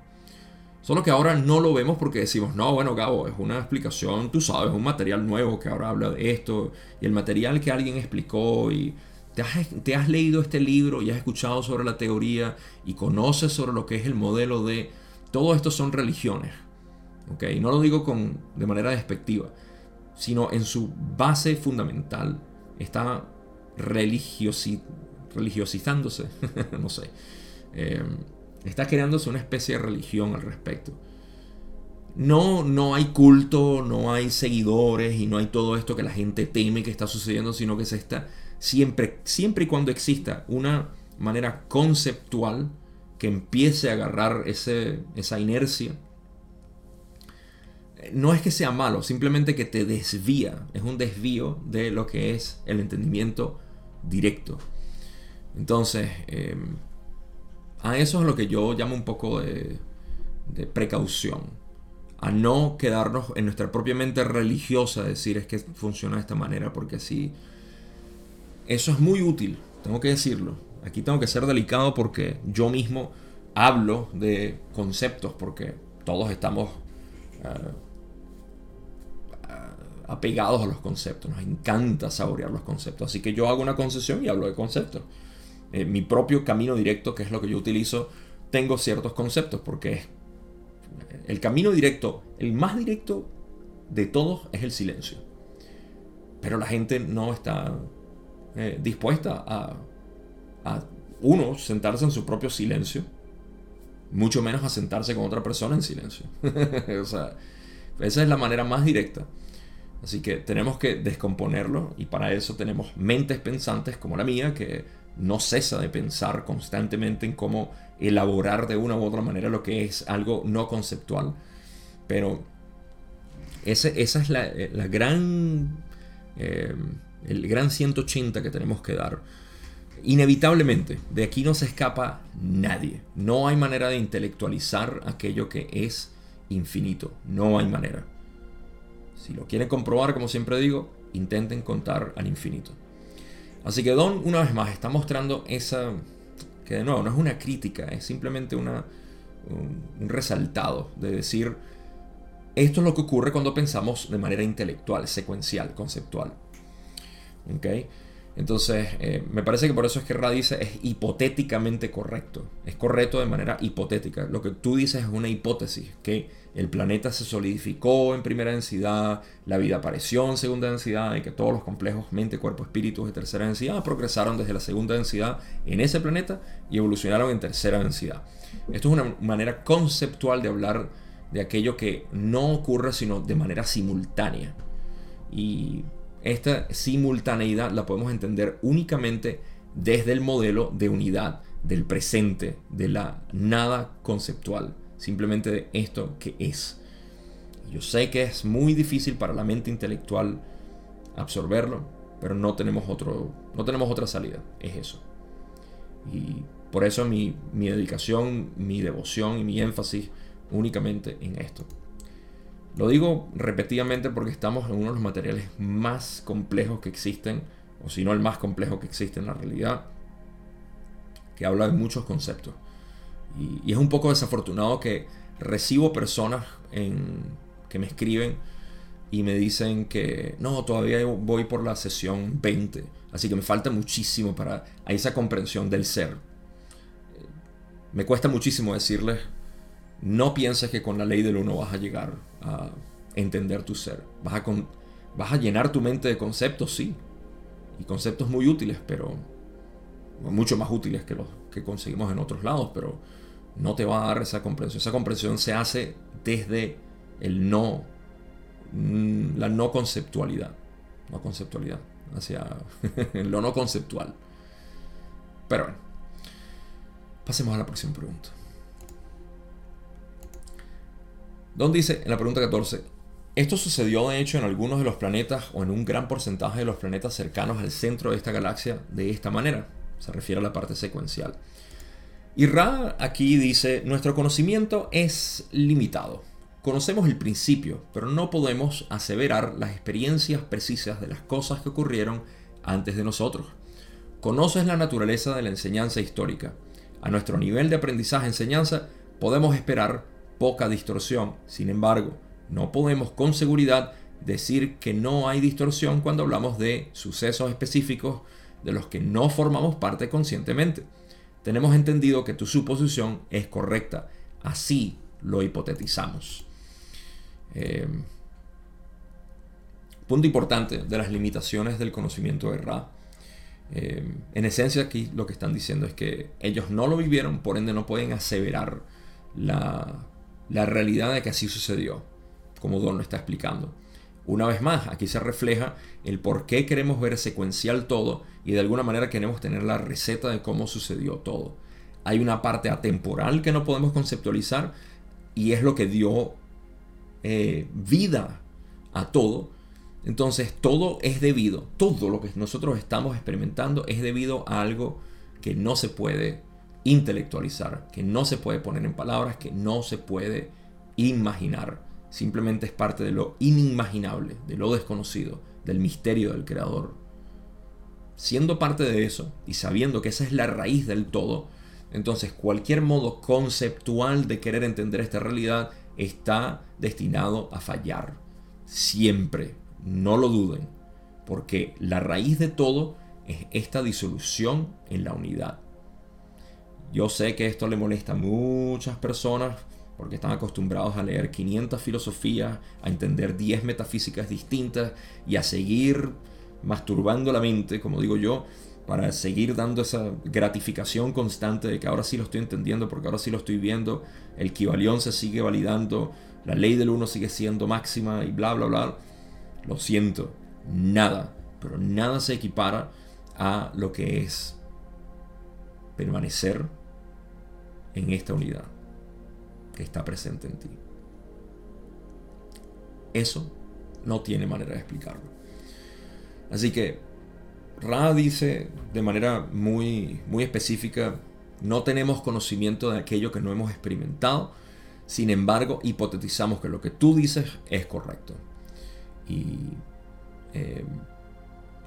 Solo que ahora no lo vemos porque decimos, no, bueno, Gabo, es una explicación, tú sabes, un material nuevo que ahora habla de esto, y el material que alguien explicó y te has, leído este libro y has escuchado sobre la teoría y conoces sobre lo que es el modelo de... Todo esto son religiones. ¿ok? No lo digo con, de manera despectiva, sino en su base fundamental está religiosizándose. [LAUGHS] no sé. Em, está creándose una especie de religión al respecto. No, no hay culto, no hay seguidores y no hay todo esto que la gente teme que está sucediendo, sino que se está siempre, siempre y cuando exista una manera conceptual que empiece a agarrar esa inercia, no es que sea malo, simplemente que te desvía, es un desvío de lo que es el entendimiento directo. Entonces, em, a eso es lo que yo llamo un poco de, precaución. A no quedarnos en nuestra propia mente religiosa, decir es que funciona de esta manera porque así eso es muy útil, tengo que decirlo. Aquí tengo que ser delicado porque yo mismo hablo de conceptos, porque todos estamos eh, apegados a los conceptos, nos encanta saborear los conceptos. Así que yo hago una concesión y hablo de conceptos. En mi propio camino directo, que es lo que yo utilizo, tengo ciertos conceptos, porque el camino directo, el más directo de todos es el silencio. Pero la gente no está eh, dispuesta a, a, uno, sentarse en su propio silencio, mucho menos a sentarse con otra persona en silencio. [LAUGHS] o sea, esa es la manera más directa. Así que tenemos que descomponerlo y para eso tenemos mentes pensantes como la mía que no cesa de pensar constantemente en cómo elaborar de una u otra manera lo que es algo no conceptual. Pero esa es la, la gran eh, el gran 180 que tenemos que dar. Inevitablemente, de aquí no se escapa nadie. No hay manera de intelectualizar aquello que es infinito. No hay manera. Si lo quieren comprobar, como siempre digo, intenten contar al infinito. Así que Don, una vez más, está mostrando esa... que de nuevo no es una crítica, es simplemente un resaltado de decir esto es lo que ocurre cuando pensamos de manera intelectual, secuencial, conceptual. ¿Ok? Entonces, eh, me parece que por eso es que Ra dice es hipotéticamente correcto. Es correcto de manera hipotética. Lo que tú dices es una hipótesis, que el planeta se solidificó en primera densidad, la vida apareció en segunda densidad y que todos los complejos mente, cuerpo, espíritu de tercera densidad progresaron desde la segunda densidad en ese planeta y evolucionaron en tercera densidad. Esto es una manera conceptual de hablar de aquello que no ocurre sino de manera simultánea. Y esta simultaneidad la podemos entender únicamente desde el modelo de unidad, del presente, de la nada conceptual, simplemente esto que es. Yo sé que es muy difícil para la mente intelectual absorberlo, pero no tenemos, otro, no tenemos otra salida, es eso. Y por eso mi, mi dedicación, mi devoción y mi énfasis únicamente en esto. Lo digo repetidamente porque estamos en uno de los materiales más complejos que existen, o si no el más complejo que existe en la realidad, que habla de muchos conceptos. Y, es un poco desafortunado que recibo personas que me escriben y me dicen que no, todavía voy por la sesión 20, así que me falta muchísimo para esa comprensión del ser. Me cuesta muchísimo decirles no pienses que con la ley del uno vas a llegar a entender tu ser. Vas a, vas a llenar tu mente de conceptos, sí. Y conceptos muy útiles, pero mucho más útiles que los que conseguimos en otros lados, pero no te va a dar esa comprensión. Esa comprensión se hace desde el no, mm, la no conceptualidad. No conceptualidad, hacia [LAUGHS] lo no conceptual. Pero bueno, pasemos a la próxima pregunta. Don dice en la pregunta 14, esto sucedió de hecho en algunos de los planetas o en un gran porcentaje de los planetas cercanos al centro de esta galaxia de esta manera. Se refiere a la parte secuencial. Y Ra aquí dice, nuestro conocimiento es limitado. Conocemos el principio, pero no podemos aseverar las experiencias precisas de las cosas que ocurrieron antes de nosotros. Conoces la naturaleza de la enseñanza histórica. A nuestro nivel de aprendizaje-enseñanza podemos esperar poca distorsión. Sin embargo, no podemos con seguridad decir que no hay distorsión cuando hablamos de sucesos específicos de los que no formamos parte conscientemente. Tenemos entendido que tu suposición es correcta. Así lo hipotetizamos. Eh, punto importante de las limitaciones del conocimiento de Ra. Eh, en esencia aquí lo que están diciendo es que ellos no lo vivieron, por ende no pueden aseverar la la realidad de que así sucedió, como Don lo está explicando. Una vez más, aquí se refleja el por qué queremos ver secuencial todo y de alguna manera queremos tener la receta de cómo sucedió todo. Hay una parte atemporal que no podemos conceptualizar y es lo que dio eh, vida a todo. Entonces todo es debido, todo lo que nosotros estamos experimentando es debido a algo que no se puede intelectualizar, que no se puede poner en palabras, que no se puede imaginar. Simplemente es parte de lo inimaginable, de lo desconocido, del misterio del creador. Siendo parte de eso y sabiendo que esa es la raíz del todo, entonces cualquier modo conceptual de querer entender esta realidad está destinado a fallar. Siempre, no lo duden, porque la raíz de todo es esta disolución en la unidad. Yo sé que esto le molesta a muchas personas porque están acostumbrados a leer 500 filosofías, a entender 10 metafísicas distintas y a seguir masturbando la mente, como digo yo, para seguir dando esa gratificación constante de que ahora sí lo estoy entendiendo, porque ahora sí lo estoy viendo, el Kibalión se sigue validando, la ley del uno sigue siendo máxima y bla, bla, bla. Lo siento, nada, pero nada se equipara a lo que es permanecer en esta unidad que está presente en ti. Eso no tiene manera de explicarlo. Así que Ra dice de manera muy, muy específica, no tenemos conocimiento de aquello que no hemos experimentado, sin embargo hipotetizamos que lo que tú dices es correcto. Y eh,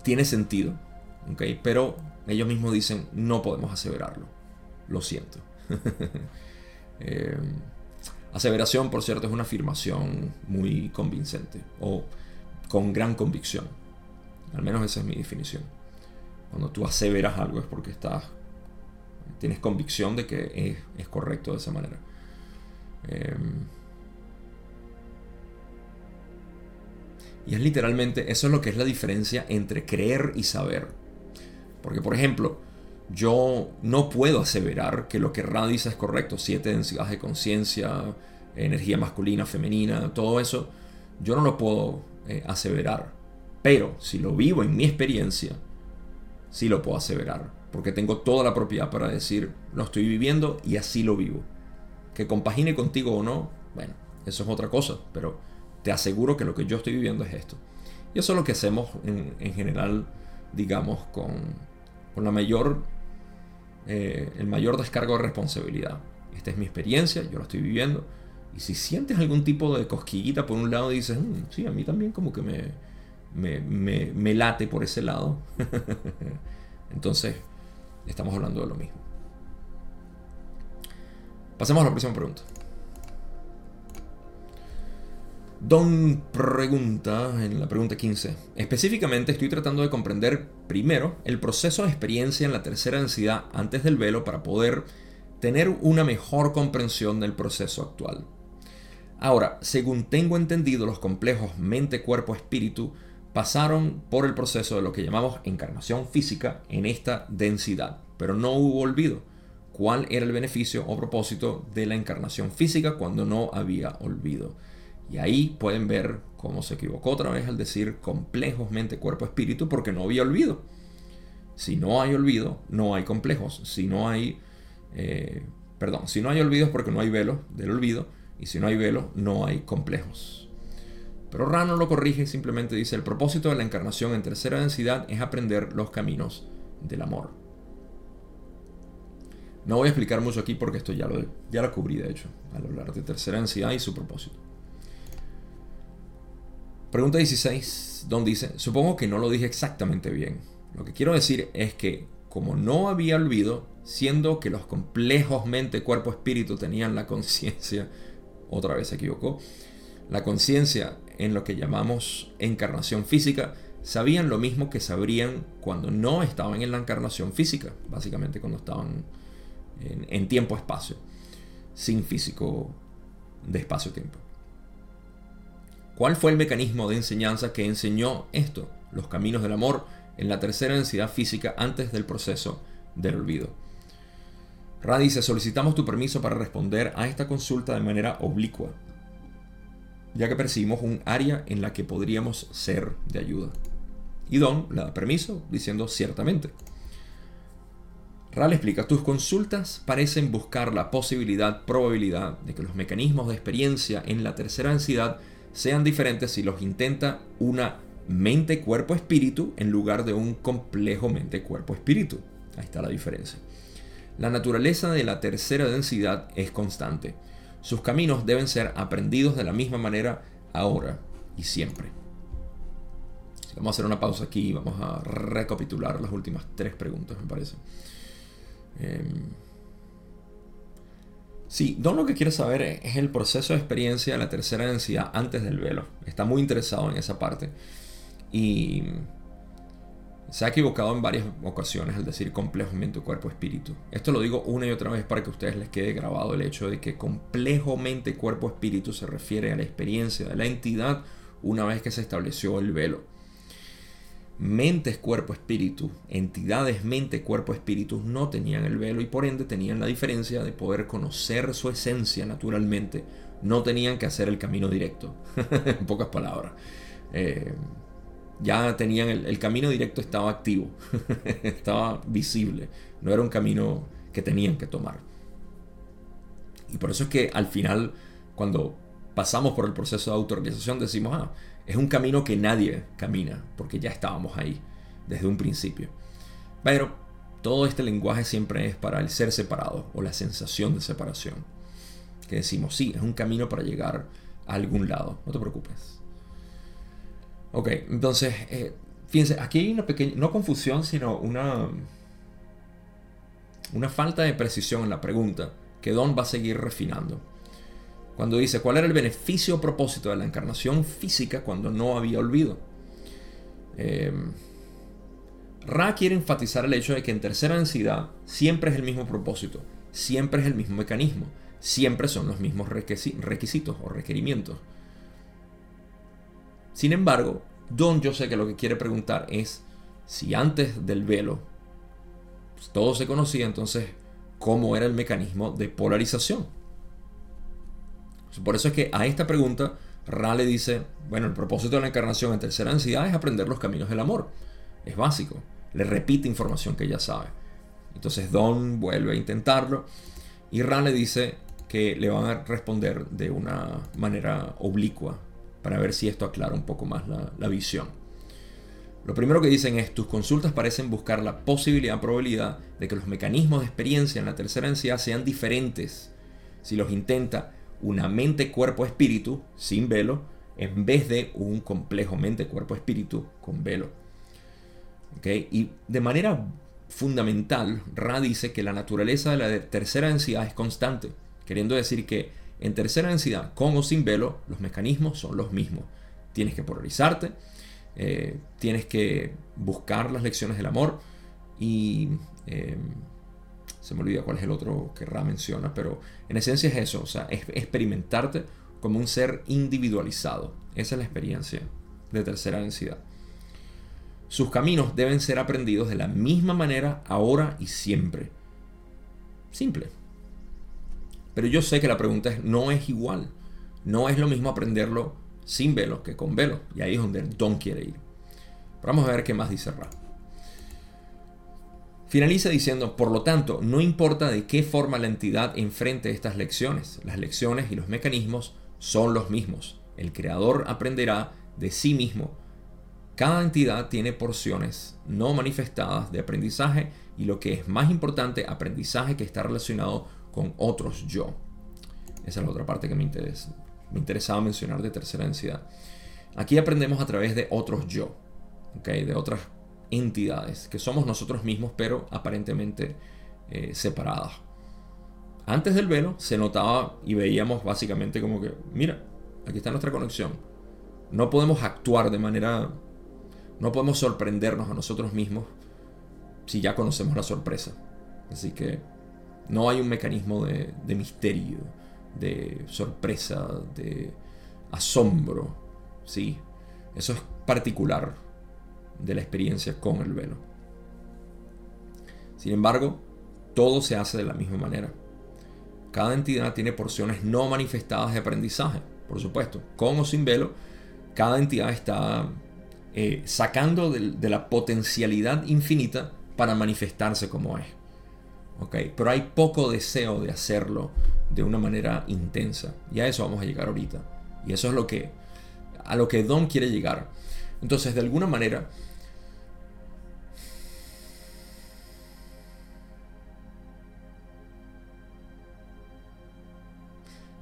tiene sentido, pero ellos mismos dicen, no podemos aseverarlo, lo siento. [LAUGHS] Eh, Aseveración, por cierto, es una afirmación muy convincente o con gran convicción. Al menos esa es mi definición. Cuando tú aseveras algo es porque estás, tienes convicción de que es, correcto de esa manera. Em, y es literalmente, eso es lo que es la diferencia entre creer y saber. Porque, por ejemplo, yo no puedo aseverar que lo que Ra dice es correcto. Siete densidades de conciencia, energía masculina, femenina, todo eso, yo no lo puedo eh, aseverar. Pero si lo vivo en mi experiencia, sí lo puedo aseverar. Porque tengo toda la propiedad para decir, lo estoy viviendo y así lo vivo. Que compagine contigo o no, bueno, eso es otra cosa. Pero te aseguro que lo que yo estoy viviendo es esto. Y eso es lo que hacemos en, general, digamos, con, con la mayor, eh, el mayor descargo de responsabilidad. Esta es mi experiencia, yo lo estoy viviendo. Y si sientes algún tipo de cosquillita por un lado dices, mm, sí, a mí también como que me, me, me late por ese lado, [LAUGHS] entonces estamos hablando de lo mismo. Pasemos a la próxima pregunta. Don pregunta en la pregunta 15. Específicamente estoy tratando de comprender primero el proceso de experiencia en la tercera densidad antes del velo para poder tener una mejor comprensión del proceso actual. Ahora, según tengo entendido, los complejos mente, cuerpo, espíritu pasaron por el proceso de lo que llamamos encarnación física en esta densidad, pero no hubo olvido. ¿Cuál era el beneficio o propósito de la encarnación física cuando no había olvido? Y ahí pueden ver cómo se equivocó otra vez al decir complejos mente, cuerpo, espíritu, porque no había olvido. Si no hay olvido, no hay complejos. Si no hay, eh, perdón, si no hay olvidos porque no hay velo del olvido, y si no hay velo, no hay complejos. Pero Rano lo corrige simplemente dice, el propósito de la encarnación en tercera densidad es aprender los caminos del amor. No voy a explicar mucho aquí porque esto ya lo, ya lo cubrí, de hecho, al hablar de tercera densidad y su propósito. Pregunta 16, Don dice, supongo que no lo dije exactamente bien. Lo que quiero decir es que como no había olvido, siendo que los complejos mente, cuerpo, espíritu tenían la conciencia, [LAUGHS] otra vez se equivocó, la conciencia en lo que llamamos encarnación física, sabían lo mismo que sabrían cuando no estaban en la encarnación física, básicamente cuando estaban en, en tiempo-espacio, sin físico de espacio-tiempo. ¿Cuál fue el mecanismo de enseñanza que enseñó esto, los caminos del amor, en la tercera densidad física antes del proceso del olvido? Ra dice, solicitamos tu permiso para responder a esta consulta de manera oblicua, ya que percibimos un área en la que podríamos ser de ayuda. Y Don le da permiso, diciendo ciertamente. Ra le explica, tus consultas parecen buscar la posibilidad, probabilidad de que los mecanismos de experiencia en la tercera densidad sean diferentes si los intenta una mente, cuerpo, espíritu en lugar de un complejo mente, cuerpo, espíritu. Ahí está la diferencia. La naturaleza de la tercera densidad es constante. Sus caminos deben ser aprendidos de la misma manera ahora y siempre. Vamos a hacer una pausa aquí y vamos a recapitular las últimas tres preguntas, me parece. Em, Sí, Don lo que quiere saber es el proceso de experiencia de la tercera densidad antes del velo. Está muy interesado en esa parte. Y se ha equivocado en varias ocasiones al decir complejo mente, cuerpo, espíritu. Esto lo digo una y otra vez para que a ustedes les quede grabado el hecho de que complejo mente, cuerpo, espíritu se refiere a la experiencia de la entidad una vez que se estableció el velo mentes, cuerpo, espíritu, entidades mente, cuerpo, espíritu no tenían el velo y por ende tenían la diferencia de poder conocer su esencia naturalmente. No tenían que hacer el camino directo, [LAUGHS] en pocas palabras. Eh, ya tenían el, el, camino directo estaba activo, [LAUGHS] estaba visible, no era un camino que tenían que tomar. Y por eso es que al final, cuando pasamos por el proceso de autorización, decimos, ah, es un camino que nadie camina, porque ya estábamos ahí desde un principio. Pero todo este lenguaje siempre es para el ser separado o la sensación de separación. Que decimos, sí, es un camino para llegar a algún lado, no te preocupes. Ok, entonces, eh, fíjense, aquí hay una pequeña, no confusión, sino una, una falta de precisión en la pregunta que Don va a seguir refinando. Cuando dice cuál era el beneficio o propósito de la encarnación física cuando no había olvido. Eh, Ra quiere enfatizar el hecho de que en tercera densidad siempre es el mismo propósito, siempre es el mismo mecanismo, siempre son los mismos requisitos o requerimientos. Sin embargo, Don yo sé que lo que quiere preguntar es si antes del velo pues, todo se conocía, entonces, ¿cómo era el mecanismo de polarización? Por eso es que a esta pregunta Ra le dice, bueno, el propósito de la encarnación en tercera densidad es aprender los caminos del amor. Es básico. Le repite información que ya sabe. Entonces Don vuelve a intentarlo y Ra le dice que le van a responder de una manera oblicua para ver si esto aclara un poco más la, visión. Lo primero que dicen es, tus consultas parecen buscar la posibilidad, probabilidad de que los mecanismos de experiencia en la tercera densidad sean diferentes si los intenta una mente, cuerpo, espíritu sin velo en vez de un complejo mente, cuerpo, espíritu con velo. Y de manera fundamental, Ra dice que la naturaleza de la tercera densidad es constante, queriendo decir que en tercera densidad, con o sin velo, los mecanismos son los mismos. Tienes que polarizarte, eh, tienes que buscar las lecciones del amor y eh, se me olvida cuál es el otro que Ra menciona, pero en esencia es eso, o sea, es experimentarte como un ser individualizado. Esa es la experiencia de tercera densidad. Sus caminos deben ser aprendidos de la misma manera ahora y siempre. Simple. Pero yo sé que la pregunta es, no es igual. No es lo mismo aprenderlo sin velo que con velo. Y ahí es donde Don quiere ir. vamos a ver qué más dice Ra. Finaliza diciendo, por lo tanto, no importa de qué forma la entidad enfrente estas lecciones, las lecciones y los mecanismos son los mismos. El creador aprenderá de sí mismo. Cada entidad tiene porciones no manifestadas de aprendizaje y lo que es más importante, aprendizaje que está relacionado con otros yo. Esa es la otra parte que me, interesa, me interesaba mencionar de tercera densidad. Aquí aprendemos a través de otros yo, de otras entidades, que somos nosotros mismos, pero aparentemente eh, separadas. Antes del velo se notaba y veíamos básicamente como que, mira, aquí está nuestra conexión. No podemos actuar de manera, no podemos sorprendernos a nosotros mismos si ya conocemos la sorpresa. Así que no hay un mecanismo de, de misterio, de sorpresa, de asombro. ¿sí? Eso es particular de la experiencia con el velo. Sin embargo, todo se hace de la misma manera. Cada entidad tiene porciones no manifestadas de aprendizaje, por supuesto, con o sin velo. Cada entidad está eh, sacando de, la potencialidad infinita para manifestarse como es. ¿Okay? Pero hay poco deseo de hacerlo de una manera intensa. Y a eso vamos a llegar ahorita. Y eso es lo que, a lo que Don quiere llegar. Entonces, de alguna manera,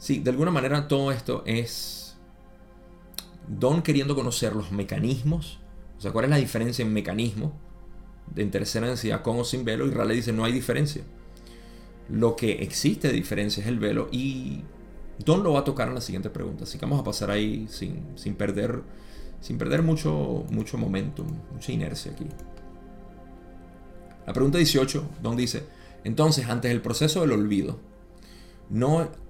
Sí, de alguna manera todo esto es Don queriendo conocer los mecanismos, o sea, cuál es la diferencia en mecanismo de tercera densidad con o sin velo, y Raleigh dice no hay diferencia. Lo que existe de diferencia es el velo y Don lo va a tocar en la siguiente pregunta, así que vamos a pasar ahí sin, perder, sin perder mucho, mucho momentum, mucha inercia aquí. La pregunta 18, Don dice, entonces antes del proceso del olvido, no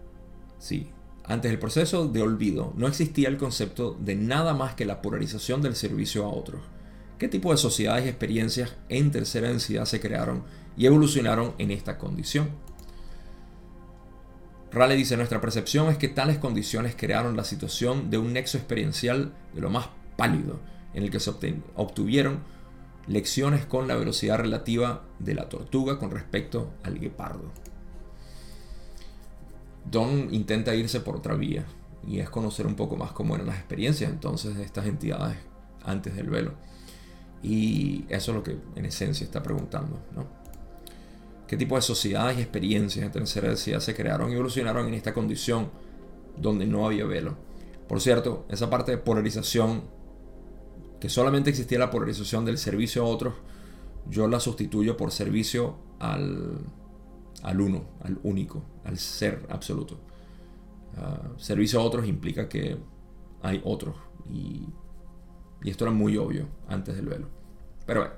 Sí, antes del proceso de olvido no existía el concepto de nada más que la polarización del servicio a otros. ¿Qué tipo de sociedades y experiencias en tercera densidad se crearon y evolucionaron en esta condición? Raleigh dice, nuestra percepción es que tales condiciones crearon la situación de un nexo experiencial de lo más pálido, en el que se obtuvieron lecciones con la velocidad relativa de la tortuga con respecto al guepardo. Don intenta irse por otra vía y es conocer un poco más cómo eran las experiencias entonces de estas entidades antes del velo. Y eso es lo que en esencia está preguntando, ¿no? ¿Qué tipo de sociedades y experiencias en tercera densidad se crearon y evolucionaron en esta condición donde no había velo? Por cierto, esa parte de polarización, que solamente existía la polarización del servicio a otros, yo la sustituyo por servicio al, al uno, al único, al ser absoluto. Ah, servicio a otros implica que hay otros. Y, esto era muy obvio antes del velo. Pero bueno.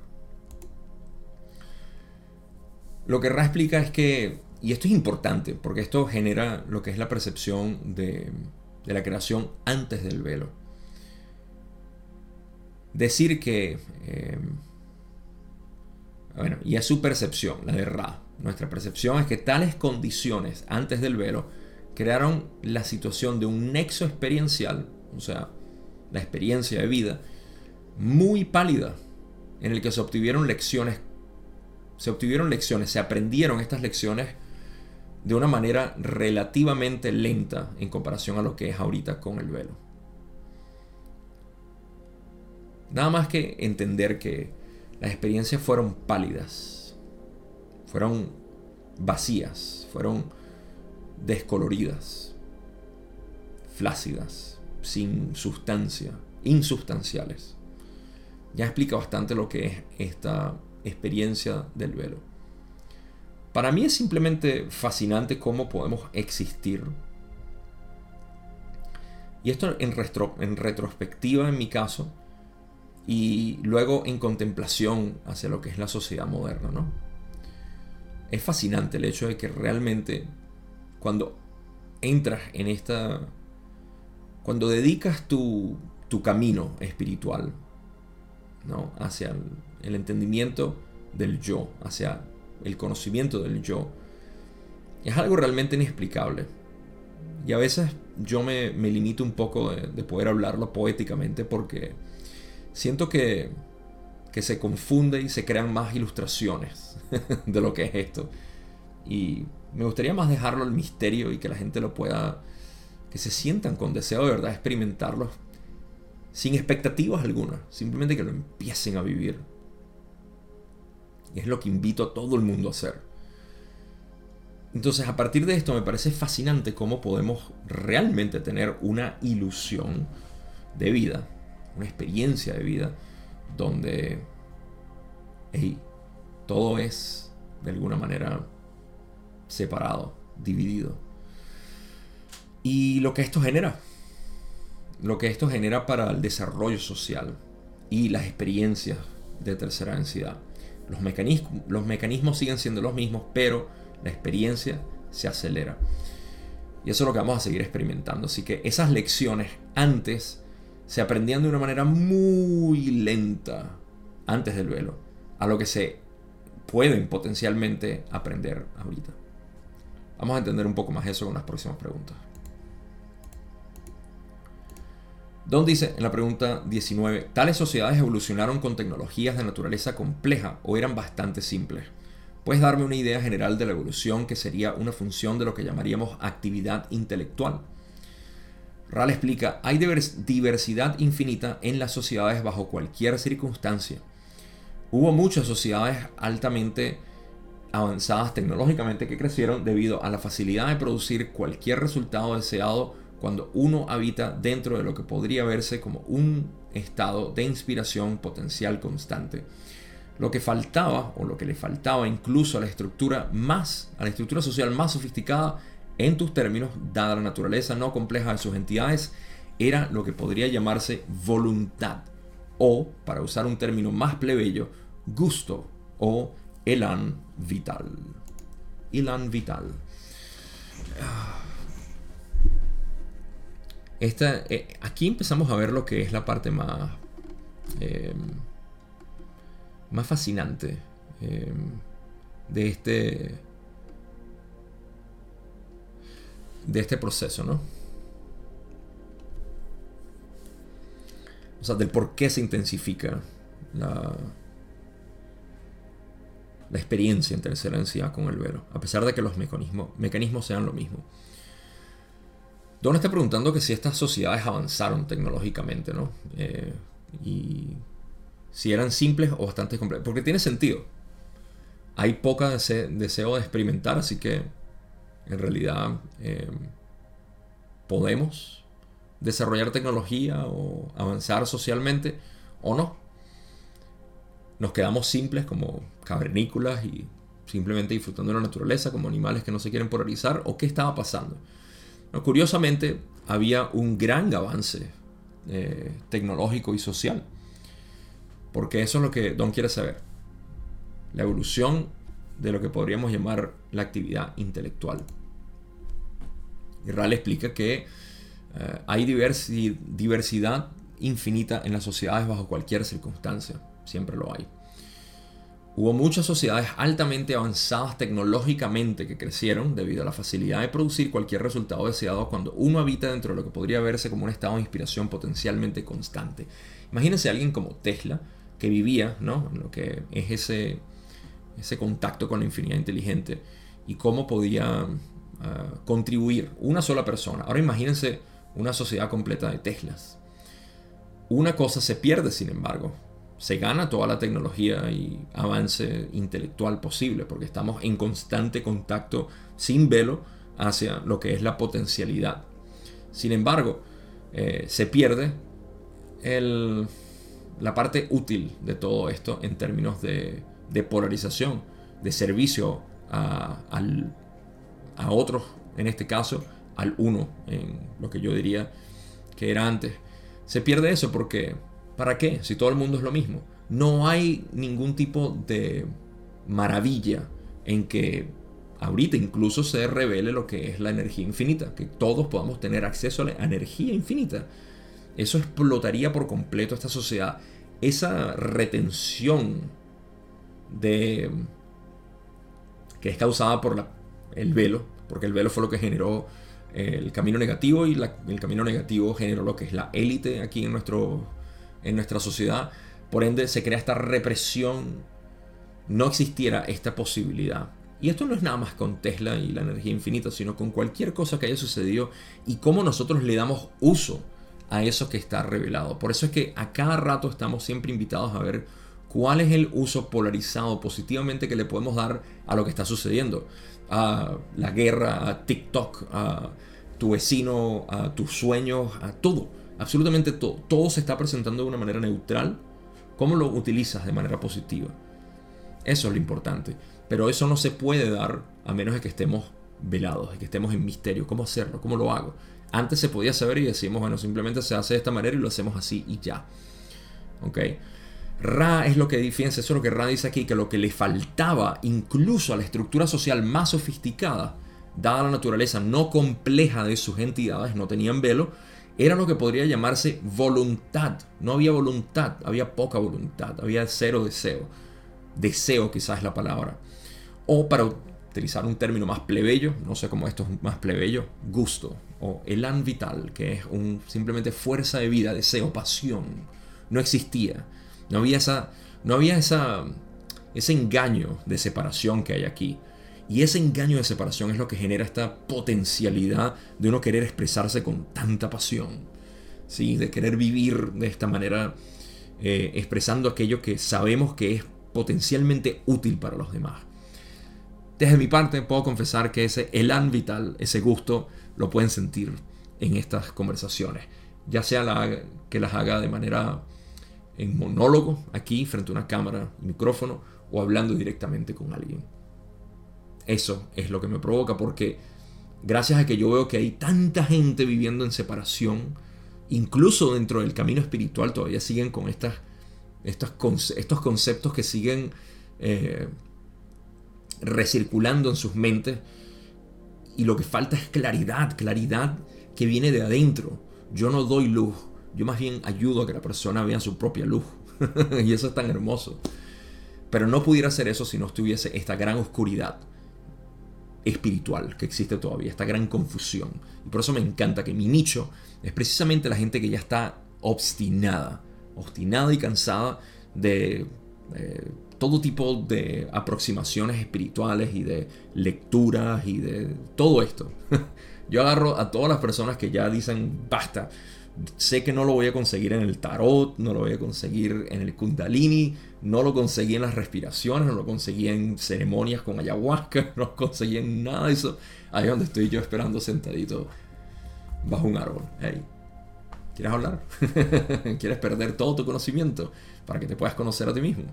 Lo que Ra explica es que, y esto es importante, porque esto genera lo que es la percepción de, de la creación antes del velo. Decir que, eh, bueno, y es su percepción, la de Ra, nuestra percepción es que tales condiciones antes del velo crearon la situación de un nexo experiencial, o sea, la experiencia de vida, muy pálida, en el que se obtuvieron lecciones, se obtuvieron lecciones, se aprendieron estas lecciones de una manera relativamente lenta en comparación a lo que es ahorita con el velo. Nada más que entender que las experiencias fueron pálidas, fueron vacías, fueron descoloridas, flácidas, sin sustancia, insustanciales. Ya explica bastante lo que es esta experiencia del velo. Para mí es simplemente fascinante cómo podemos existir. Y esto en, retrospectiva en mi caso, y luego en contemplación hacia lo que es la sociedad moderna, ¿no? Es fascinante el hecho de que realmente cuando entras en esta, cuando dedicas tu, tu camino espiritual, ¿no? Hacia el, entendimiento del yo, hacia el conocimiento del yo, es algo realmente inexplicable. Y a veces yo me, me limito un poco de, poder hablarlo poéticamente porque siento que, que se confunde y se crean más ilustraciones [LAUGHS] de lo que es esto. Y me gustaría más dejarlo al misterio y que la gente lo pueda, que se sientan con deseo de verdad experimentarlo sin expectativas algunas, simplemente que lo empiecen a vivir. Y es lo que invito a todo el mundo a hacer. Entonces, a partir de esto me parece fascinante cómo podemos realmente tener una ilusión de vida, una experiencia de vida, donde todo es de alguna manera separado, dividido. Y lo que esto genera, lo que esto genera para el desarrollo social y las experiencias de tercera densidad. Los mecanismos, los mecanismos siguen siendo los mismos, pero la experiencia se acelera. Y eso es lo que vamos a seguir experimentando. Así que esas lecciones antes se aprendían de una manera muy lenta, antes del velo, a lo que se pueden potencialmente aprender ahorita. Vamos a entender un poco más eso con las próximas preguntas. Don dice en la pregunta 19, ¿tales sociedades evolucionaron con tecnologías de naturaleza compleja o eran bastante simples? ¿Puedes darme una idea general de la evolución que sería una función de lo que llamaríamos actividad intelectual? Ral explica, hay diversidad infinita en las sociedades bajo cualquier circunstancia. Hubo muchas sociedades altamente avanzadas tecnológicamente que crecieron debido a la facilidad de producir cualquier resultado deseado cuando uno habita dentro de lo que podría verse como un estado de inspiración potencial constante. Lo que faltaba o lo que le faltaba incluso a la estructura más a la estructura social más sofisticada en tus términos, dada la naturaleza no compleja de sus entidades, era lo que podría llamarse voluntad o, para usar un término más plebeyo, gusto o elan vital. Elan vital. Esta, eh, aquí empezamos a ver lo que es la parte más, eh, más fascinante eh, de este de este proceso, ¿no? O sea, del por qué se intensifica la, la experiencia en tercera densidad con el velo, a pesar de que los mecanismos, mecanismos sean lo mismo. Don está preguntando que si estas sociedades avanzaron tecnológicamente, ¿no? Eh, y si eran simples o bastante complejas. Porque tiene sentido. Hay poca deseo de experimentar, así que en realidad eh, podemos desarrollar tecnología o avanzar socialmente o no nos quedamos simples como cavernícolas y simplemente disfrutando de la naturaleza como animales que no se quieren polarizar o qué estaba pasando. Curiosamente, había un gran avance eh, tecnológico y social. Porque eso es lo que Don quiere saber. La evolución de lo que podríamos llamar la actividad intelectual. Y Ral explica que eh, hay diversidad infinita en las sociedades bajo cualquier circunstancia. Siempre lo hay. Hubo muchas sociedades altamente avanzadas tecnológicamente que crecieron debido a la facilidad de producir cualquier resultado deseado cuando uno habita dentro de lo que podría verse como un estado de inspiración potencialmente constante. Imagínense a alguien como Tesla que vivía ¿no? en lo que es ese, ese contacto con la infinidad inteligente y cómo podía ah, contribuir una sola persona. Ahora imagínense una sociedad completa de Teslas. Una cosa se pierde, sin embargo, se gana toda la tecnología y avance intelectual posible, porque estamos en constante contacto sin velo hacia lo que es la potencialidad. Sin embargo, eh, se pierde la parte útil de todo esto en términos de, polarización, de servicio a, a otros, en este caso al uno, en lo que yo diría que era antes. Se pierde eso porque ¿Para qué? Si todo el mundo es lo mismo. No hay ningún tipo de maravilla en que ahorita incluso se revele lo que es la energía infinita, que todos podamos tener acceso a la energía infinita. Eso explotaría por completo esta sociedad. Esa retención de que es causada por el velo, porque el velo fue lo que generó eh, el camino negativo y el camino negativo generó lo que es la élite aquí en nuestro en nuestra sociedad. Por ende, se crea esta represión. No existiera esta posibilidad. Y esto no es nada más con Tesla y la energía infinita, sino con cualquier cosa que haya sucedido y cómo nosotros le damos uso a eso que está revelado. Por eso es que a cada rato estamos siempre invitados a ver cuál es el uso polarizado positivamente que le podemos dar a lo que está sucediendo. A la guerra, a TikTok, a tu vecino, a tus sueños, a todo absolutamente todo. Todo se está presentando de una manera neutral. ¿Cómo lo utilizas de manera positiva? Eso es lo importante. Pero eso no se puede dar a menos de que estemos velados, de que estemos en misterio. ¿Cómo hacerlo? ¿Cómo lo hago? Antes se podía saber y decimos, bueno, simplemente se hace de esta manera y lo hacemos así y ya. ¿Ok? Ra es lo que, fíjense, eso es lo que Ra dice aquí, que lo que le faltaba incluso a la estructura social más sofisticada, dada la naturaleza no compleja de sus entidades, no tenían velo, era lo que podría llamarse voluntad. No había voluntad, había poca voluntad, había cero deseo. Deseo quizás es la palabra. O para utilizar un término más plebeyo, no sé cómo esto es más plebeyo, gusto o elan vital, que es simplemente fuerza de vida, deseo, pasión. No existía. No había esa, no había esa, ese engaño de separación que hay aquí. Y ese engaño de separación es lo que genera esta potencialidad de uno querer expresarse con tanta pasión, ¿sí? de querer vivir de esta manera, eh, expresando aquello que sabemos que es potencialmente útil para los demás. Desde mi parte puedo confesar que ese elan vital, ese gusto, lo pueden sentir en estas conversaciones, ya sea la, que las haga de manera en monólogo, aquí frente a una cámara, micrófono, o hablando directamente con alguien. Eso es lo que me provoca porque gracias a que yo veo que hay tanta gente viviendo en separación, incluso dentro del camino espiritual todavía siguen con estas, estos, estos conceptos que siguen eh, recirculando en sus mentes. Y lo que falta es claridad, claridad que viene de adentro. Yo no doy luz, yo más bien ayudo a que la persona vea su propia luz. [LAUGHS] y eso es tan hermoso. Pero no pudiera hacer eso si no estuviese esta gran oscuridad espiritual que existe todavía, esta gran confusión. Y por eso me encanta que mi nicho es precisamente la gente que ya está obstinada, obstinada y cansada de eh, todo tipo de aproximaciones espirituales y de lecturas y de todo esto. [LAUGHS] Yo agarro a todas las personas que ya dicen, basta, sé que no lo voy a conseguir en el tarot, no lo voy a conseguir en el kundalini, no lo conseguí en las respiraciones, no lo conseguí en ceremonias con ayahuasca, [LAUGHS] no lo conseguí en nada de eso. Ahí es donde estoy yo esperando sentadito bajo un árbol. Hey, ¿quieres hablar? [LAUGHS] ¿Quieres perder todo tu conocimiento para que te puedas conocer a ti mismo?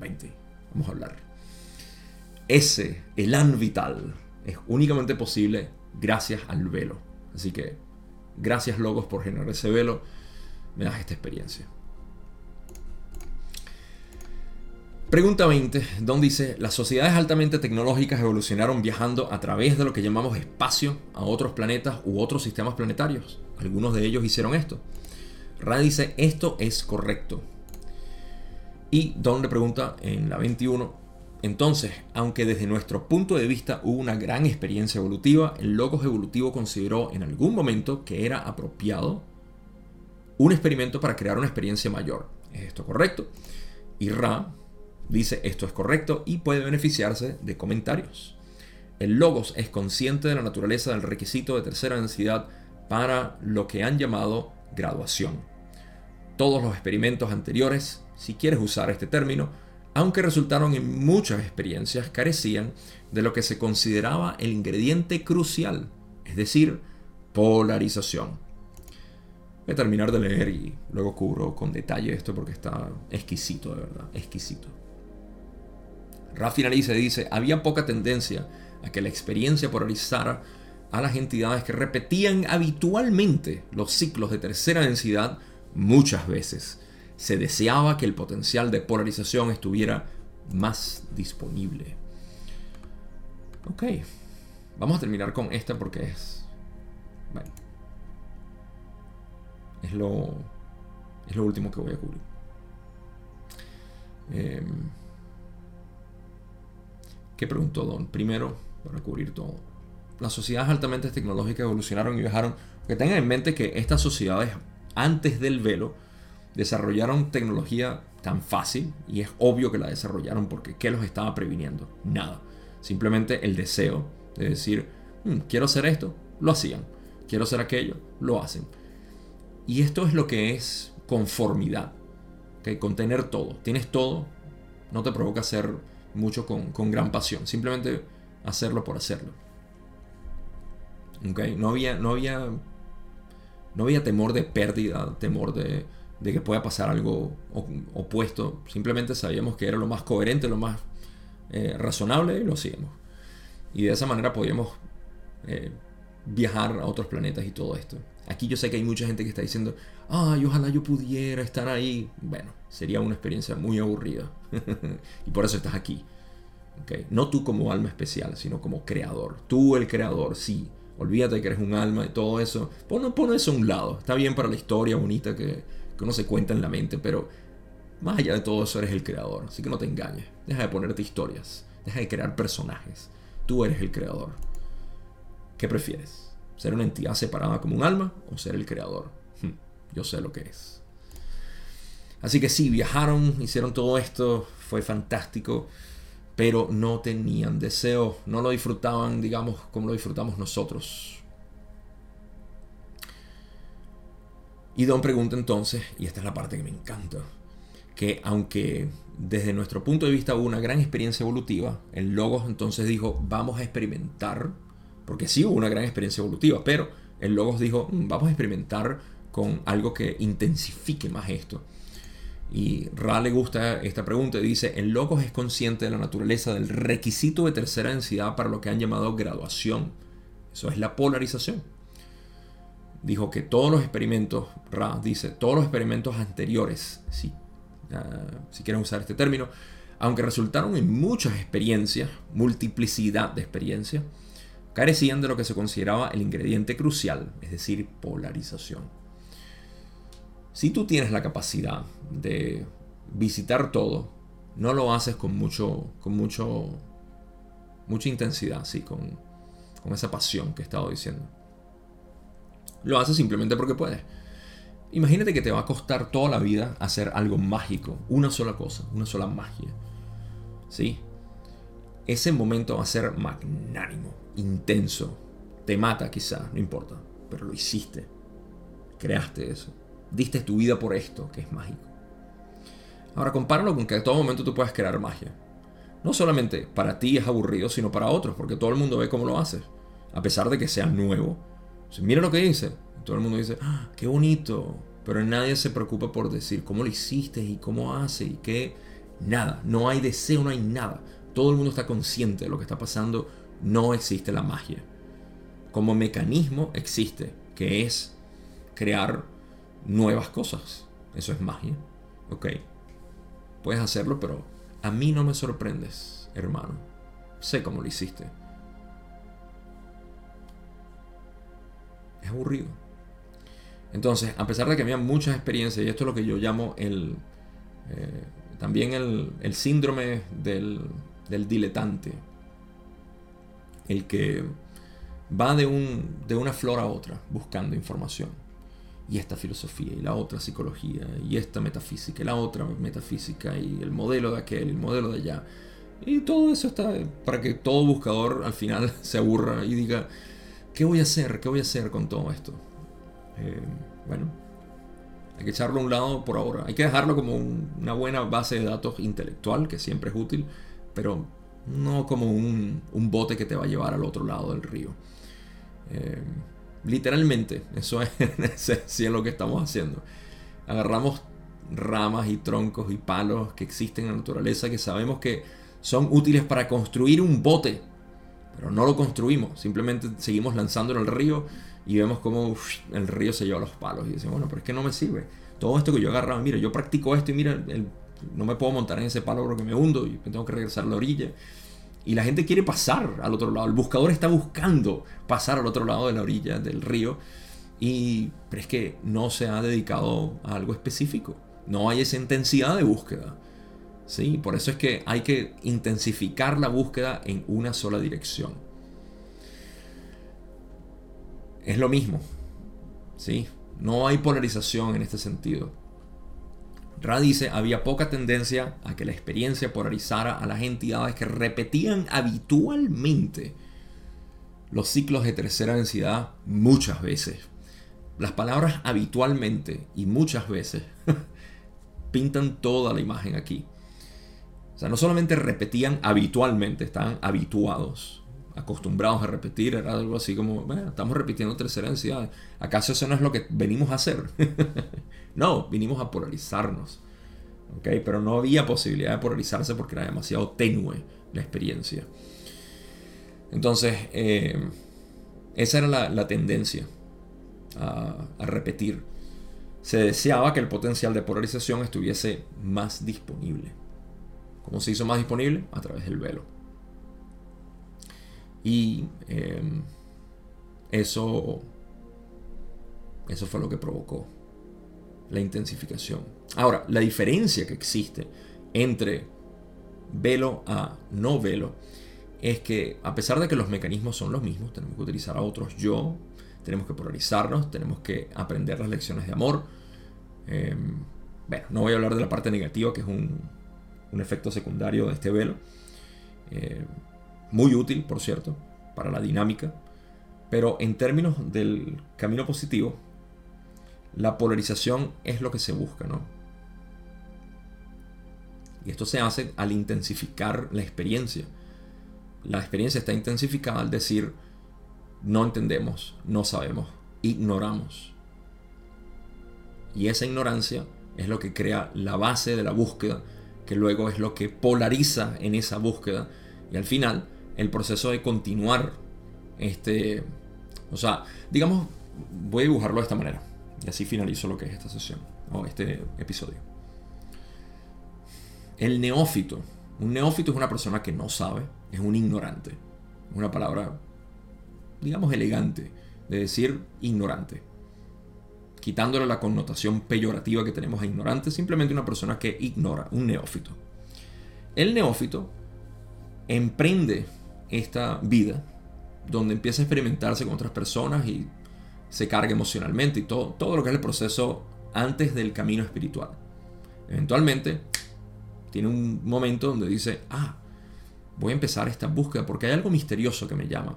Vente, vamos a hablar. Ese elan vital es únicamente posible gracias al velo Así que gracias Logos por generar ese velo. Me das esta experiencia. Pregunta 20, donde dice, las sociedades altamente tecnológicas evolucionaron viajando a través de lo que llamamos espacio a otros planetas u otros sistemas planetarios. Algunos de ellos hicieron esto. Ra dice, esto es correcto. Y Don le pregunta en la 21, entonces, aunque desde nuestro punto de vista hubo una gran experiencia evolutiva, el Logos evolutivo consideró en algún momento que era apropiado un experimento para crear una experiencia mayor. ¿Es esto correcto? Y Ra dice esto es correcto y puede beneficiarse de comentarios. El logos es consciente de la naturaleza del requisito de tercera densidad para lo que han llamado graduación. Todos los experimentos anteriores, si quieres usar este término, aunque resultaron en muchas experiencias, carecían de lo que se consideraba el ingrediente crucial, es decir, polarización. Voy a terminar de leer y luego cubro con detalle esto porque está exquisito, de verdad, exquisito. Raff finaliza y dice, había poca tendencia a que la experiencia polarizara a las entidades que repetían habitualmente los ciclos de tercera densidad muchas veces. Se deseaba que el potencial de polarización estuviera más disponible. Ok, vamos a terminar con esta porque es... Bueno, es lo, es lo último que voy a cubrir. Eh, ¿Qué preguntó Don? Primero, para cubrir todo. Las sociedades altamente tecnológicas evolucionaron y viajaron. Que tengan en mente que estas sociedades, antes del velo, desarrollaron tecnología tan fácil y es obvio que la desarrollaron porque ¿qué los estaba previniendo? Nada. Simplemente el deseo de decir, mm, quiero hacer esto, lo hacían. Quiero hacer aquello, lo hacen. Y esto es lo que es conformidad. que Con tener todo. Tienes todo, no te provoca hacer mucho con, gran pasión. Simplemente hacerlo por hacerlo. Okay. No, había, no, había, no había temor de pérdida, temor de, que pueda pasar algo opuesto. Simplemente sabíamos que era lo más coherente, lo más eh, razonable y lo hacíamos. Y de esa manera podíamos eh, viajar a otros planetas y todo esto. Aquí yo sé que hay mucha gente que está diciendo, ay, ojalá yo pudiera estar ahí. Bueno, sería una experiencia muy aburrida. [LAUGHS] y por eso estás aquí. ¿Okay? No tú como alma especial, sino como creador. Tú el creador, sí. Olvídate que eres un alma y todo eso. Pon, pon eso a un lado. Está bien para la historia bonita que, que uno se cuenta en la mente, pero más allá de todo eso eres el creador. Así que no te engañes. Deja de ponerte historias. Deja de crear personajes. Tú eres el creador. ¿Qué prefieres? ¿Ser una entidad separada como un alma o ser el creador? Hmm, yo sé lo que es. Así que sí, viajaron, hicieron todo esto, fue fantástico, pero no tenían deseo, no lo disfrutaban, digamos, como lo disfrutamos nosotros. Y Don pregunta entonces, y esta es la parte que me encanta, que aunque desde nuestro punto de vista hubo una gran experiencia evolutiva, el Logos entonces dijo, vamos a experimentar porque sí hubo una gran experiencia evolutiva, pero el Logos dijo, mm, vamos a experimentar con algo que intensifique más esto. Y Ra le gusta esta pregunta y dice, el Logos es consciente de la naturaleza del requisito de tercera densidad para lo que han llamado graduación. Eso es la polarización. Dijo que todos los experimentos, Ra dice, todos los experimentos anteriores, si, si quieren usar este término, aunque resultaron en muchas experiencias, multiplicidad de experiencias, carecían de lo que se consideraba el ingrediente crucial, es decir, polarización. Si tú tienes la capacidad de visitar todo, no lo haces con mucho, con mucho, mucha intensidad, sí, con, con esa pasión que he estado diciendo. Lo haces simplemente porque puedes. Imagínate que te va a costar toda la vida hacer algo mágico, una sola cosa, una sola magia. ¿Sí? Ese momento va a ser magnánimo intenso. Te mata quizá, no importa, pero lo hiciste. Creaste eso. Diste tu vida por esto, que es mágico. Ahora compáralo con que a todo momento tú puedes crear magia. No solamente para ti es aburrido, sino para otros, porque todo el mundo ve cómo lo haces. A pesar de que sea nuevo. Mira lo que dice. Todo el mundo dice, ah, qué bonito. Pero nadie se preocupa por decir cómo lo hiciste y cómo hace y qué. Nada. No hay deseo, no hay nada. Todo el mundo está consciente de lo que está pasando no existe la magia. como mecanismo existe, que es crear nuevas cosas. Eso es magia. Ok. Puedes hacerlo, pero a mí no me sorprendes, hermano. Sé cómo lo hiciste. Es aburrido. Entonces, a pesar de que había muchas experiencias, y esto es lo que yo llamo el, eh, también el, síndrome del, diletante, el que va de, un, de una flor a otra buscando información. Y esta filosofía, y la otra psicología, y esta metafísica, y la otra metafísica, y el modelo de aquel, el modelo de allá. Y todo eso está para que todo buscador al final [LAUGHS] se aburra y diga, ¿qué voy a hacer? ¿Qué voy a hacer con todo esto? Eh, bueno, hay que echarlo a un lado por ahora. Hay que dejarlo como una buena base de datos intelectual, que siempre es útil, pero no como un, bote que te va a llevar al otro lado del río. Eh, literalmente, eso es, [LAUGHS] es lo que estamos haciendo. Agarramos ramas y troncos y palos que existen en la naturaleza que sabemos que son útiles para construir un bote, pero no lo construimos, simplemente seguimos lanzándolo al río y vemos como el río se lleva los palos y decimos, bueno, pero es que no me sirve. Todo esto que yo agarraba, mira, yo practico esto y mira, no me puedo montar en ese palo porque me hundo y tengo que regresar a la orilla. Y la gente quiere pasar al otro lado. El buscador está buscando pasar al otro lado de la orilla del río. Y, pero es que no se ha dedicado a algo específico. No hay esa intensidad de búsqueda. ¿Sí? Por eso es que hay que intensificar la búsqueda en una sola dirección es lo mismo. ¿sí? No hay polarización en este sentido. Ra dice, había poca tendencia a que la experiencia polarizara a las entidades que repetían habitualmente los ciclos de tercera densidad muchas veces. Las palabras habitualmente y muchas veces [LAUGHS] pintan toda la imagen aquí. O sea, no solamente repetían habitualmente, estaban habituados acostumbrados a repetir, era algo así como, bueno, estamos repitiendo tercera densidad. ¿Acaso eso no es lo que venimos a hacer? [LAUGHS] no, vinimos a polarizarnos. ¿okay? Pero no había posibilidad de polarizarse porque era demasiado tenue la experiencia. Entonces, eh, esa era la, tendencia a, a repetir. Se deseaba que el potencial de polarización estuviese más disponible. ¿Cómo se hizo más disponible? A través del velo. Y em, eso, eso fue lo que provocó la intensificación. Ahora, la diferencia que existe entre velo a no velo es que a pesar de que los mecanismos son los mismos, tenemos que utilizar a otros yo, tenemos que polarizarnos, tenemos que aprender las lecciones de amor. Em, bueno, no voy a hablar de la parte negativa, que es un, un efecto secundario de este velo. Eh, muy útil, por cierto, para la dinámica, pero en términos del camino positivo, la polarización es lo que se busca, ¿no? Y esto se hace al intensificar la experiencia. La experiencia está intensificada al decir, no entendemos, no sabemos, ignoramos. Y esa ignorancia es lo que crea la base de la búsqueda, que luego es lo que polariza en esa búsqueda. Y al final el proceso de continuar este, o sea, digamos, voy a dibujarlo de esta manera y así finalizo lo que es esta sesión o este episodio. El neófito, un neófito es una persona que no sabe, es un ignorante, una palabra, digamos, elegante de decir ignorante, quitándole la connotación peyorativa que tenemos a ignorante, simplemente una persona que ignora, un neófito. El neófito emprende esta vida, donde empieza a experimentarse con otras personas y se carga emocionalmente y todo, todo lo que es el proceso antes del camino espiritual. Eventualmente tiene un momento donde dice, ah, voy a empezar esta búsqueda porque hay algo misterioso que me llama.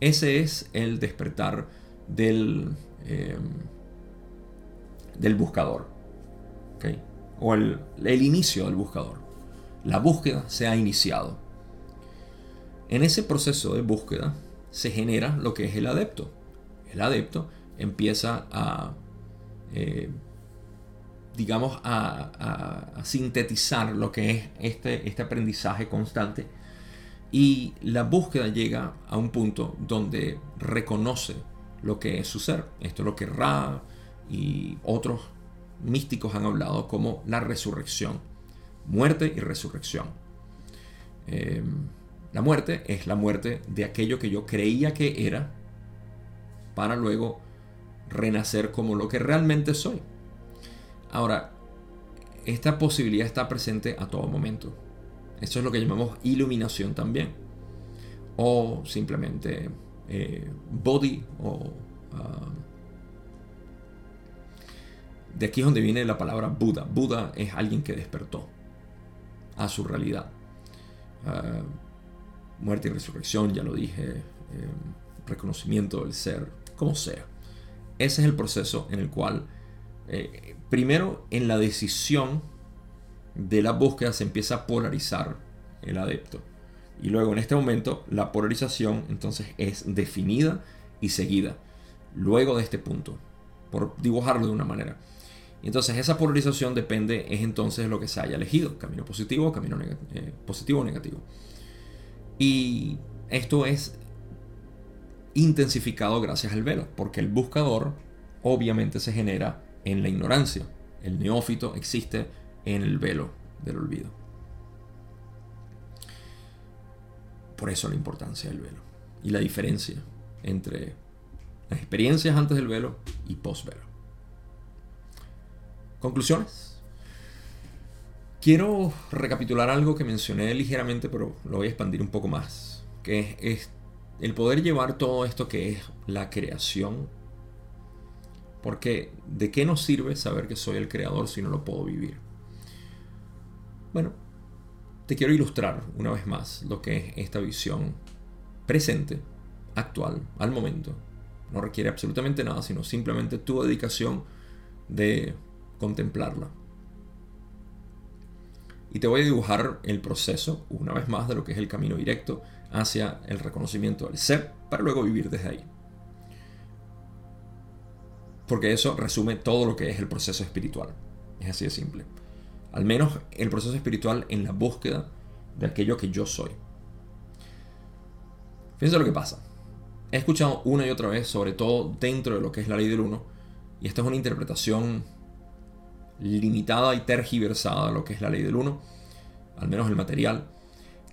Ese es el despertar del, eh, del buscador. O el, inicio del buscador. La búsqueda se ha iniciado. En ese proceso de búsqueda se genera lo que es el adepto. El adepto empieza a, eh, digamos, a, sintetizar lo que es este, este aprendizaje constante Y la búsqueda llega a un punto donde reconoce lo que es su ser. Esto es lo que Ra y otros místicos han hablado como la resurrección. Muerte y resurrección. Em, la muerte es la muerte de aquello que yo creía que era para luego renacer como lo que realmente soy. Ahora, esta posibilidad está presente a todo momento. Eso es lo que llamamos iluminación también. O simplemente eh, body o... Ah, de aquí es donde viene la palabra Buda. Buda es alguien que despertó a su realidad. Ah, muerte y resurrección, ya lo dije. Eh, reconocimiento del ser, como sea. Ese es el proceso en el cual, eh, primero en la decisión de la búsqueda se empieza a polarizar el adepto. Y luego en este momento la polarización entonces es definida y seguida. Luego de este punto, por dibujarlo de una manera. Entonces esa polarización depende, es entonces de lo que se haya elegido, camino positivo, camino eh, positivo o negativo. Y esto es intensificado gracias al velo, porque el buscador obviamente se genera en la ignorancia. El neófito existe en el velo del olvido. Por eso la importancia del velo y la diferencia entre las experiencias antes del velo y post velo. Conclusiones. Quiero recapitular algo que mencioné ligeramente, pero lo voy a expandir un poco más, que es el poder llevar todo esto que es la creación. Porque ¿de qué nos sirve saber que soy el creador si no lo puedo vivir? Bueno, te quiero ilustrar una vez más lo que es esta visión presente, actual, al momento. No requiere absolutamente nada, sino simplemente tu dedicación de contemplarla. Y te voy a dibujar el proceso, una vez más, de lo que es el camino directo hacia el reconocimiento del ser, para luego vivir desde ahí. Porque eso resume todo lo que es el proceso espiritual. Es así de simple. Al menos el proceso espiritual en la búsqueda de aquello que yo soy. Fíjense lo que pasa. He escuchado una y otra vez, sobre todo dentro de lo que es la ley del uno, y esta es una interpretación limitada y tergiversada lo que es la ley del uno, al menos el material,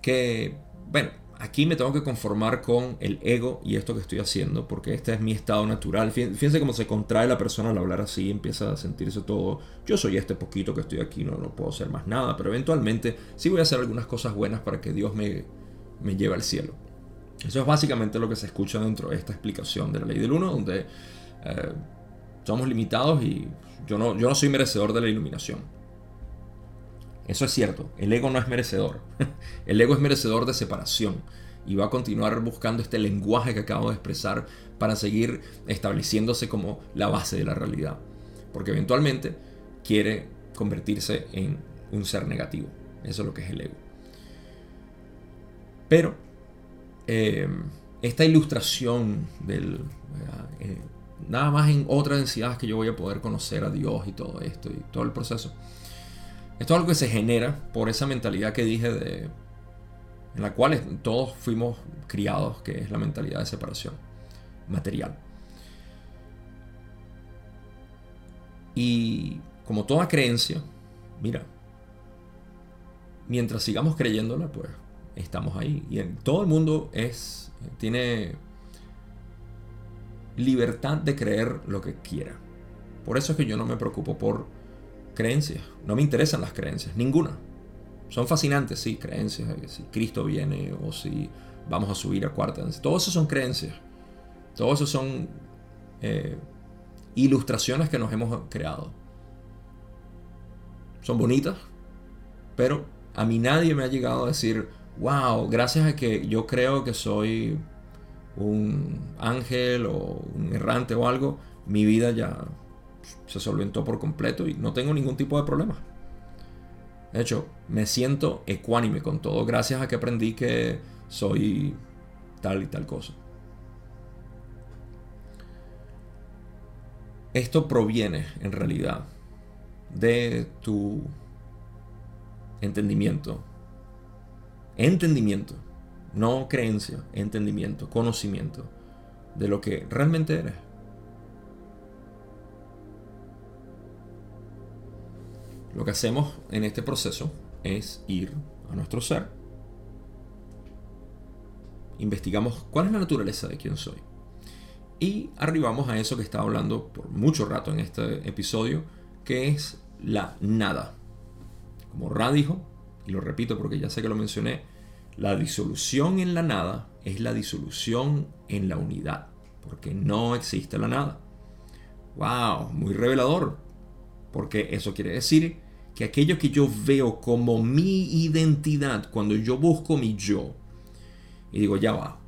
que, bueno, aquí me tengo que conformar con el ego y esto que estoy haciendo, porque este es mi estado natural. Fíjense cómo se contrae la persona al hablar así, empieza a sentirse todo, yo soy este poquito que estoy aquí, no, no puedo hacer más nada, pero eventualmente sí voy a hacer algunas cosas buenas para que Dios me, me lleve al cielo. Eso es básicamente lo que se escucha dentro de esta explicación de la ley del uno, donde eh, somos limitados y yo no, yo no soy merecedor de la iluminación. Eso es cierto, el ego no es merecedor. [LAUGHS] El ego es merecedor de separación y va a continuar buscando este lenguaje que acabo de expresar para seguir estableciéndose como la base de la realidad. Porque eventualmente quiere convertirse en un ser negativo. Eso es lo que es el ego. Pero eh, esta ilustración del... Eh, nada más en otra densidad que yo voy a poder conocer a Dios y todo esto y todo el proceso esto es algo que se genera por esa mentalidad que dije de en la cual todos fuimos criados, que es la mentalidad de separación material. Y como toda creencia, mira, mientras sigamos creyéndola, pues estamos ahí. Y en, todo el mundo es, tiene libertad de creer lo que quiera. Por eso es que yo no me preocupo por creencias. No me interesan las creencias, ninguna. Son fascinantes, sí, creencias, si Cristo viene o si vamos a subir a cuarta. Todo eso son creencias. Todo eso son eh, ilustraciones que nos hemos creado. Son bonitas, pero a mí nadie me ha llegado a decir, wow, gracias a que yo creo que soy un ángel o un errante o algo, mi vida ya se solventó por completo y no tengo ningún tipo de problema. De hecho, me siento ecuánime con todo gracias a que aprendí que soy tal y tal cosa. Esto proviene en realidad de tu entendimiento. Entendimiento no creencia, entendimiento, conocimiento de lo que realmente eres. Lo que hacemos en este proceso es ir a nuestro ser, investigamos cuál es la naturaleza de quién soy y arribamos a eso que estaba hablando por mucho rato en este episodio, que es la nada. Como Ra dijo, y lo repito porque ya sé que lo mencioné, la disolución en la nada es la disolución en la unidad, porque no existe la nada. ¡Wow! Muy revelador, porque eso quiere decir que aquello que yo veo como mi identidad, cuando yo busco mi yo, y digo, ya va,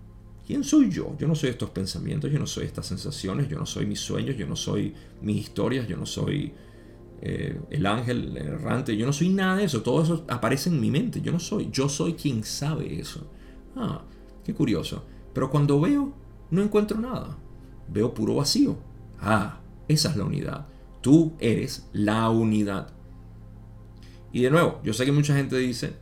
¿quién soy yo? Yo no soy estos pensamientos, yo no soy estas sensaciones, yo no soy mis sueños, yo no soy mis historias, yo no soy eh, el ángel el errante, yo no soy nada de eso, todo eso aparece en mi mente, yo no soy, yo soy quien sabe eso. Ah, qué curioso. Pero cuando veo, no encuentro nada, veo puro vacío. Ah, esa es la unidad. Tú eres la unidad. Y de nuevo, yo sé que mucha gente dice,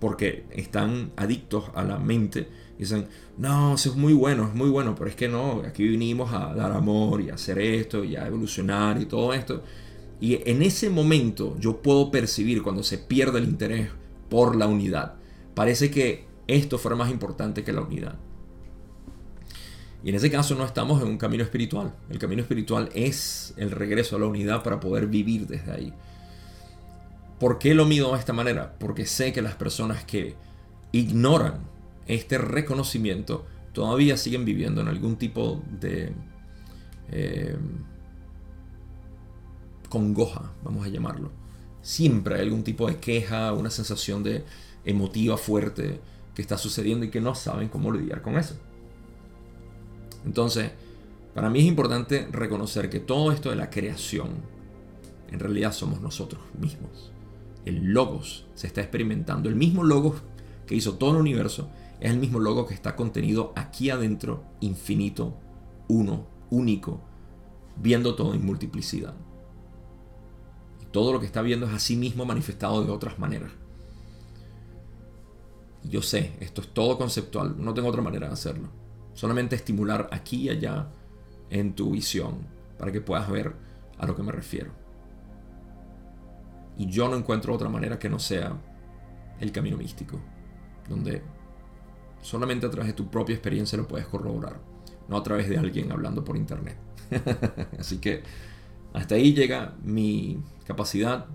porque están adictos a la mente, dicen, no, eso es muy bueno, es muy bueno, pero es que no, aquí vinimos a dar amor y a hacer esto y a evolucionar y todo esto. Y en ese momento yo puedo percibir cuando se pierde el interés por la unidad. Parece que esto fuera más importante que la unidad. Y en ese caso no estamos en un camino espiritual. El camino espiritual es el regreso a la unidad para poder vivir desde ahí. ¿Por qué lo mido de esta manera? Porque sé que las personas que ignoran este reconocimiento todavía siguen viviendo en algún tipo de eh, congoja, vamos a llamarlo. Siempre hay algún tipo de queja, una sensación de emotiva fuerte que está sucediendo y que no saben cómo lidiar con eso. Entonces, para mí es importante reconocer que todo esto de la creación en realidad somos nosotros mismos el logos se está experimentando. El mismo logos que hizo todo el universo es el mismo logo que está contenido aquí adentro, infinito, uno, único, viendo todo en multiplicidad. Todo lo que está viendo es a sí mismo manifestado de otras maneras. yo sé, esto es todo conceptual, no tengo otra manera de hacerlo. Solamente estimular aquí y allá en tu visión para que puedas ver a lo que me refiero. Y yo no encuentro otra manera que no sea el camino místico, donde solamente a través de tu propia experiencia lo puedes corroborar, no a través de alguien hablando por internet. [LAUGHS] Así que hasta ahí llega mi capacidad,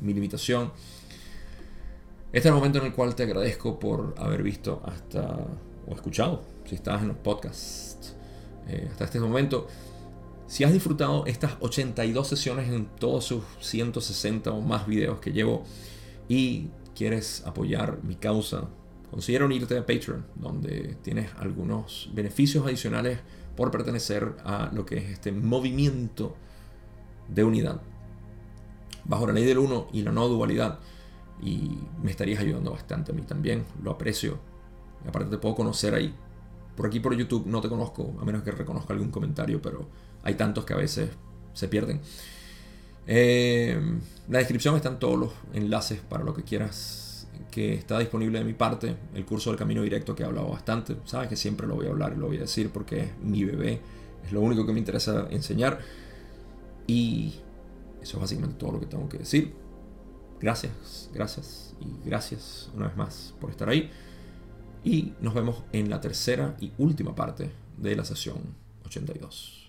mi limitación. Este es el momento en el cual te agradezco por haber visto hasta o escuchado, si estás en los podcasts, eh, hasta este momento. Si has disfrutado estas 82 sesiones en todos sus 160 o más videos que llevo y quieres apoyar mi causa, considera unirte a Patreon, donde tienes algunos beneficios adicionales por pertenecer a lo que es este movimiento de unidad. Bajo la ley del uno y la no dualidad. Y me estarías ayudando bastante a mí también. Lo aprecio. Aparte te puedo conocer ahí. Por aquí por YouTube no te conozco, a menos que reconozca algún comentario, pero hay tantos que a veces se pierden. Eh, la descripción están todos los enlaces para lo que quieras que está disponible de mi parte. El curso del camino directo que he hablado bastante. Sabes que siempre lo voy a hablar y lo voy a decir porque es mi bebé. Es lo único que me interesa enseñar. Y eso es básicamente todo lo que tengo que decir. Gracias, gracias y gracias una vez más por estar ahí. Y nos vemos en la tercera y última parte de la sesión 82.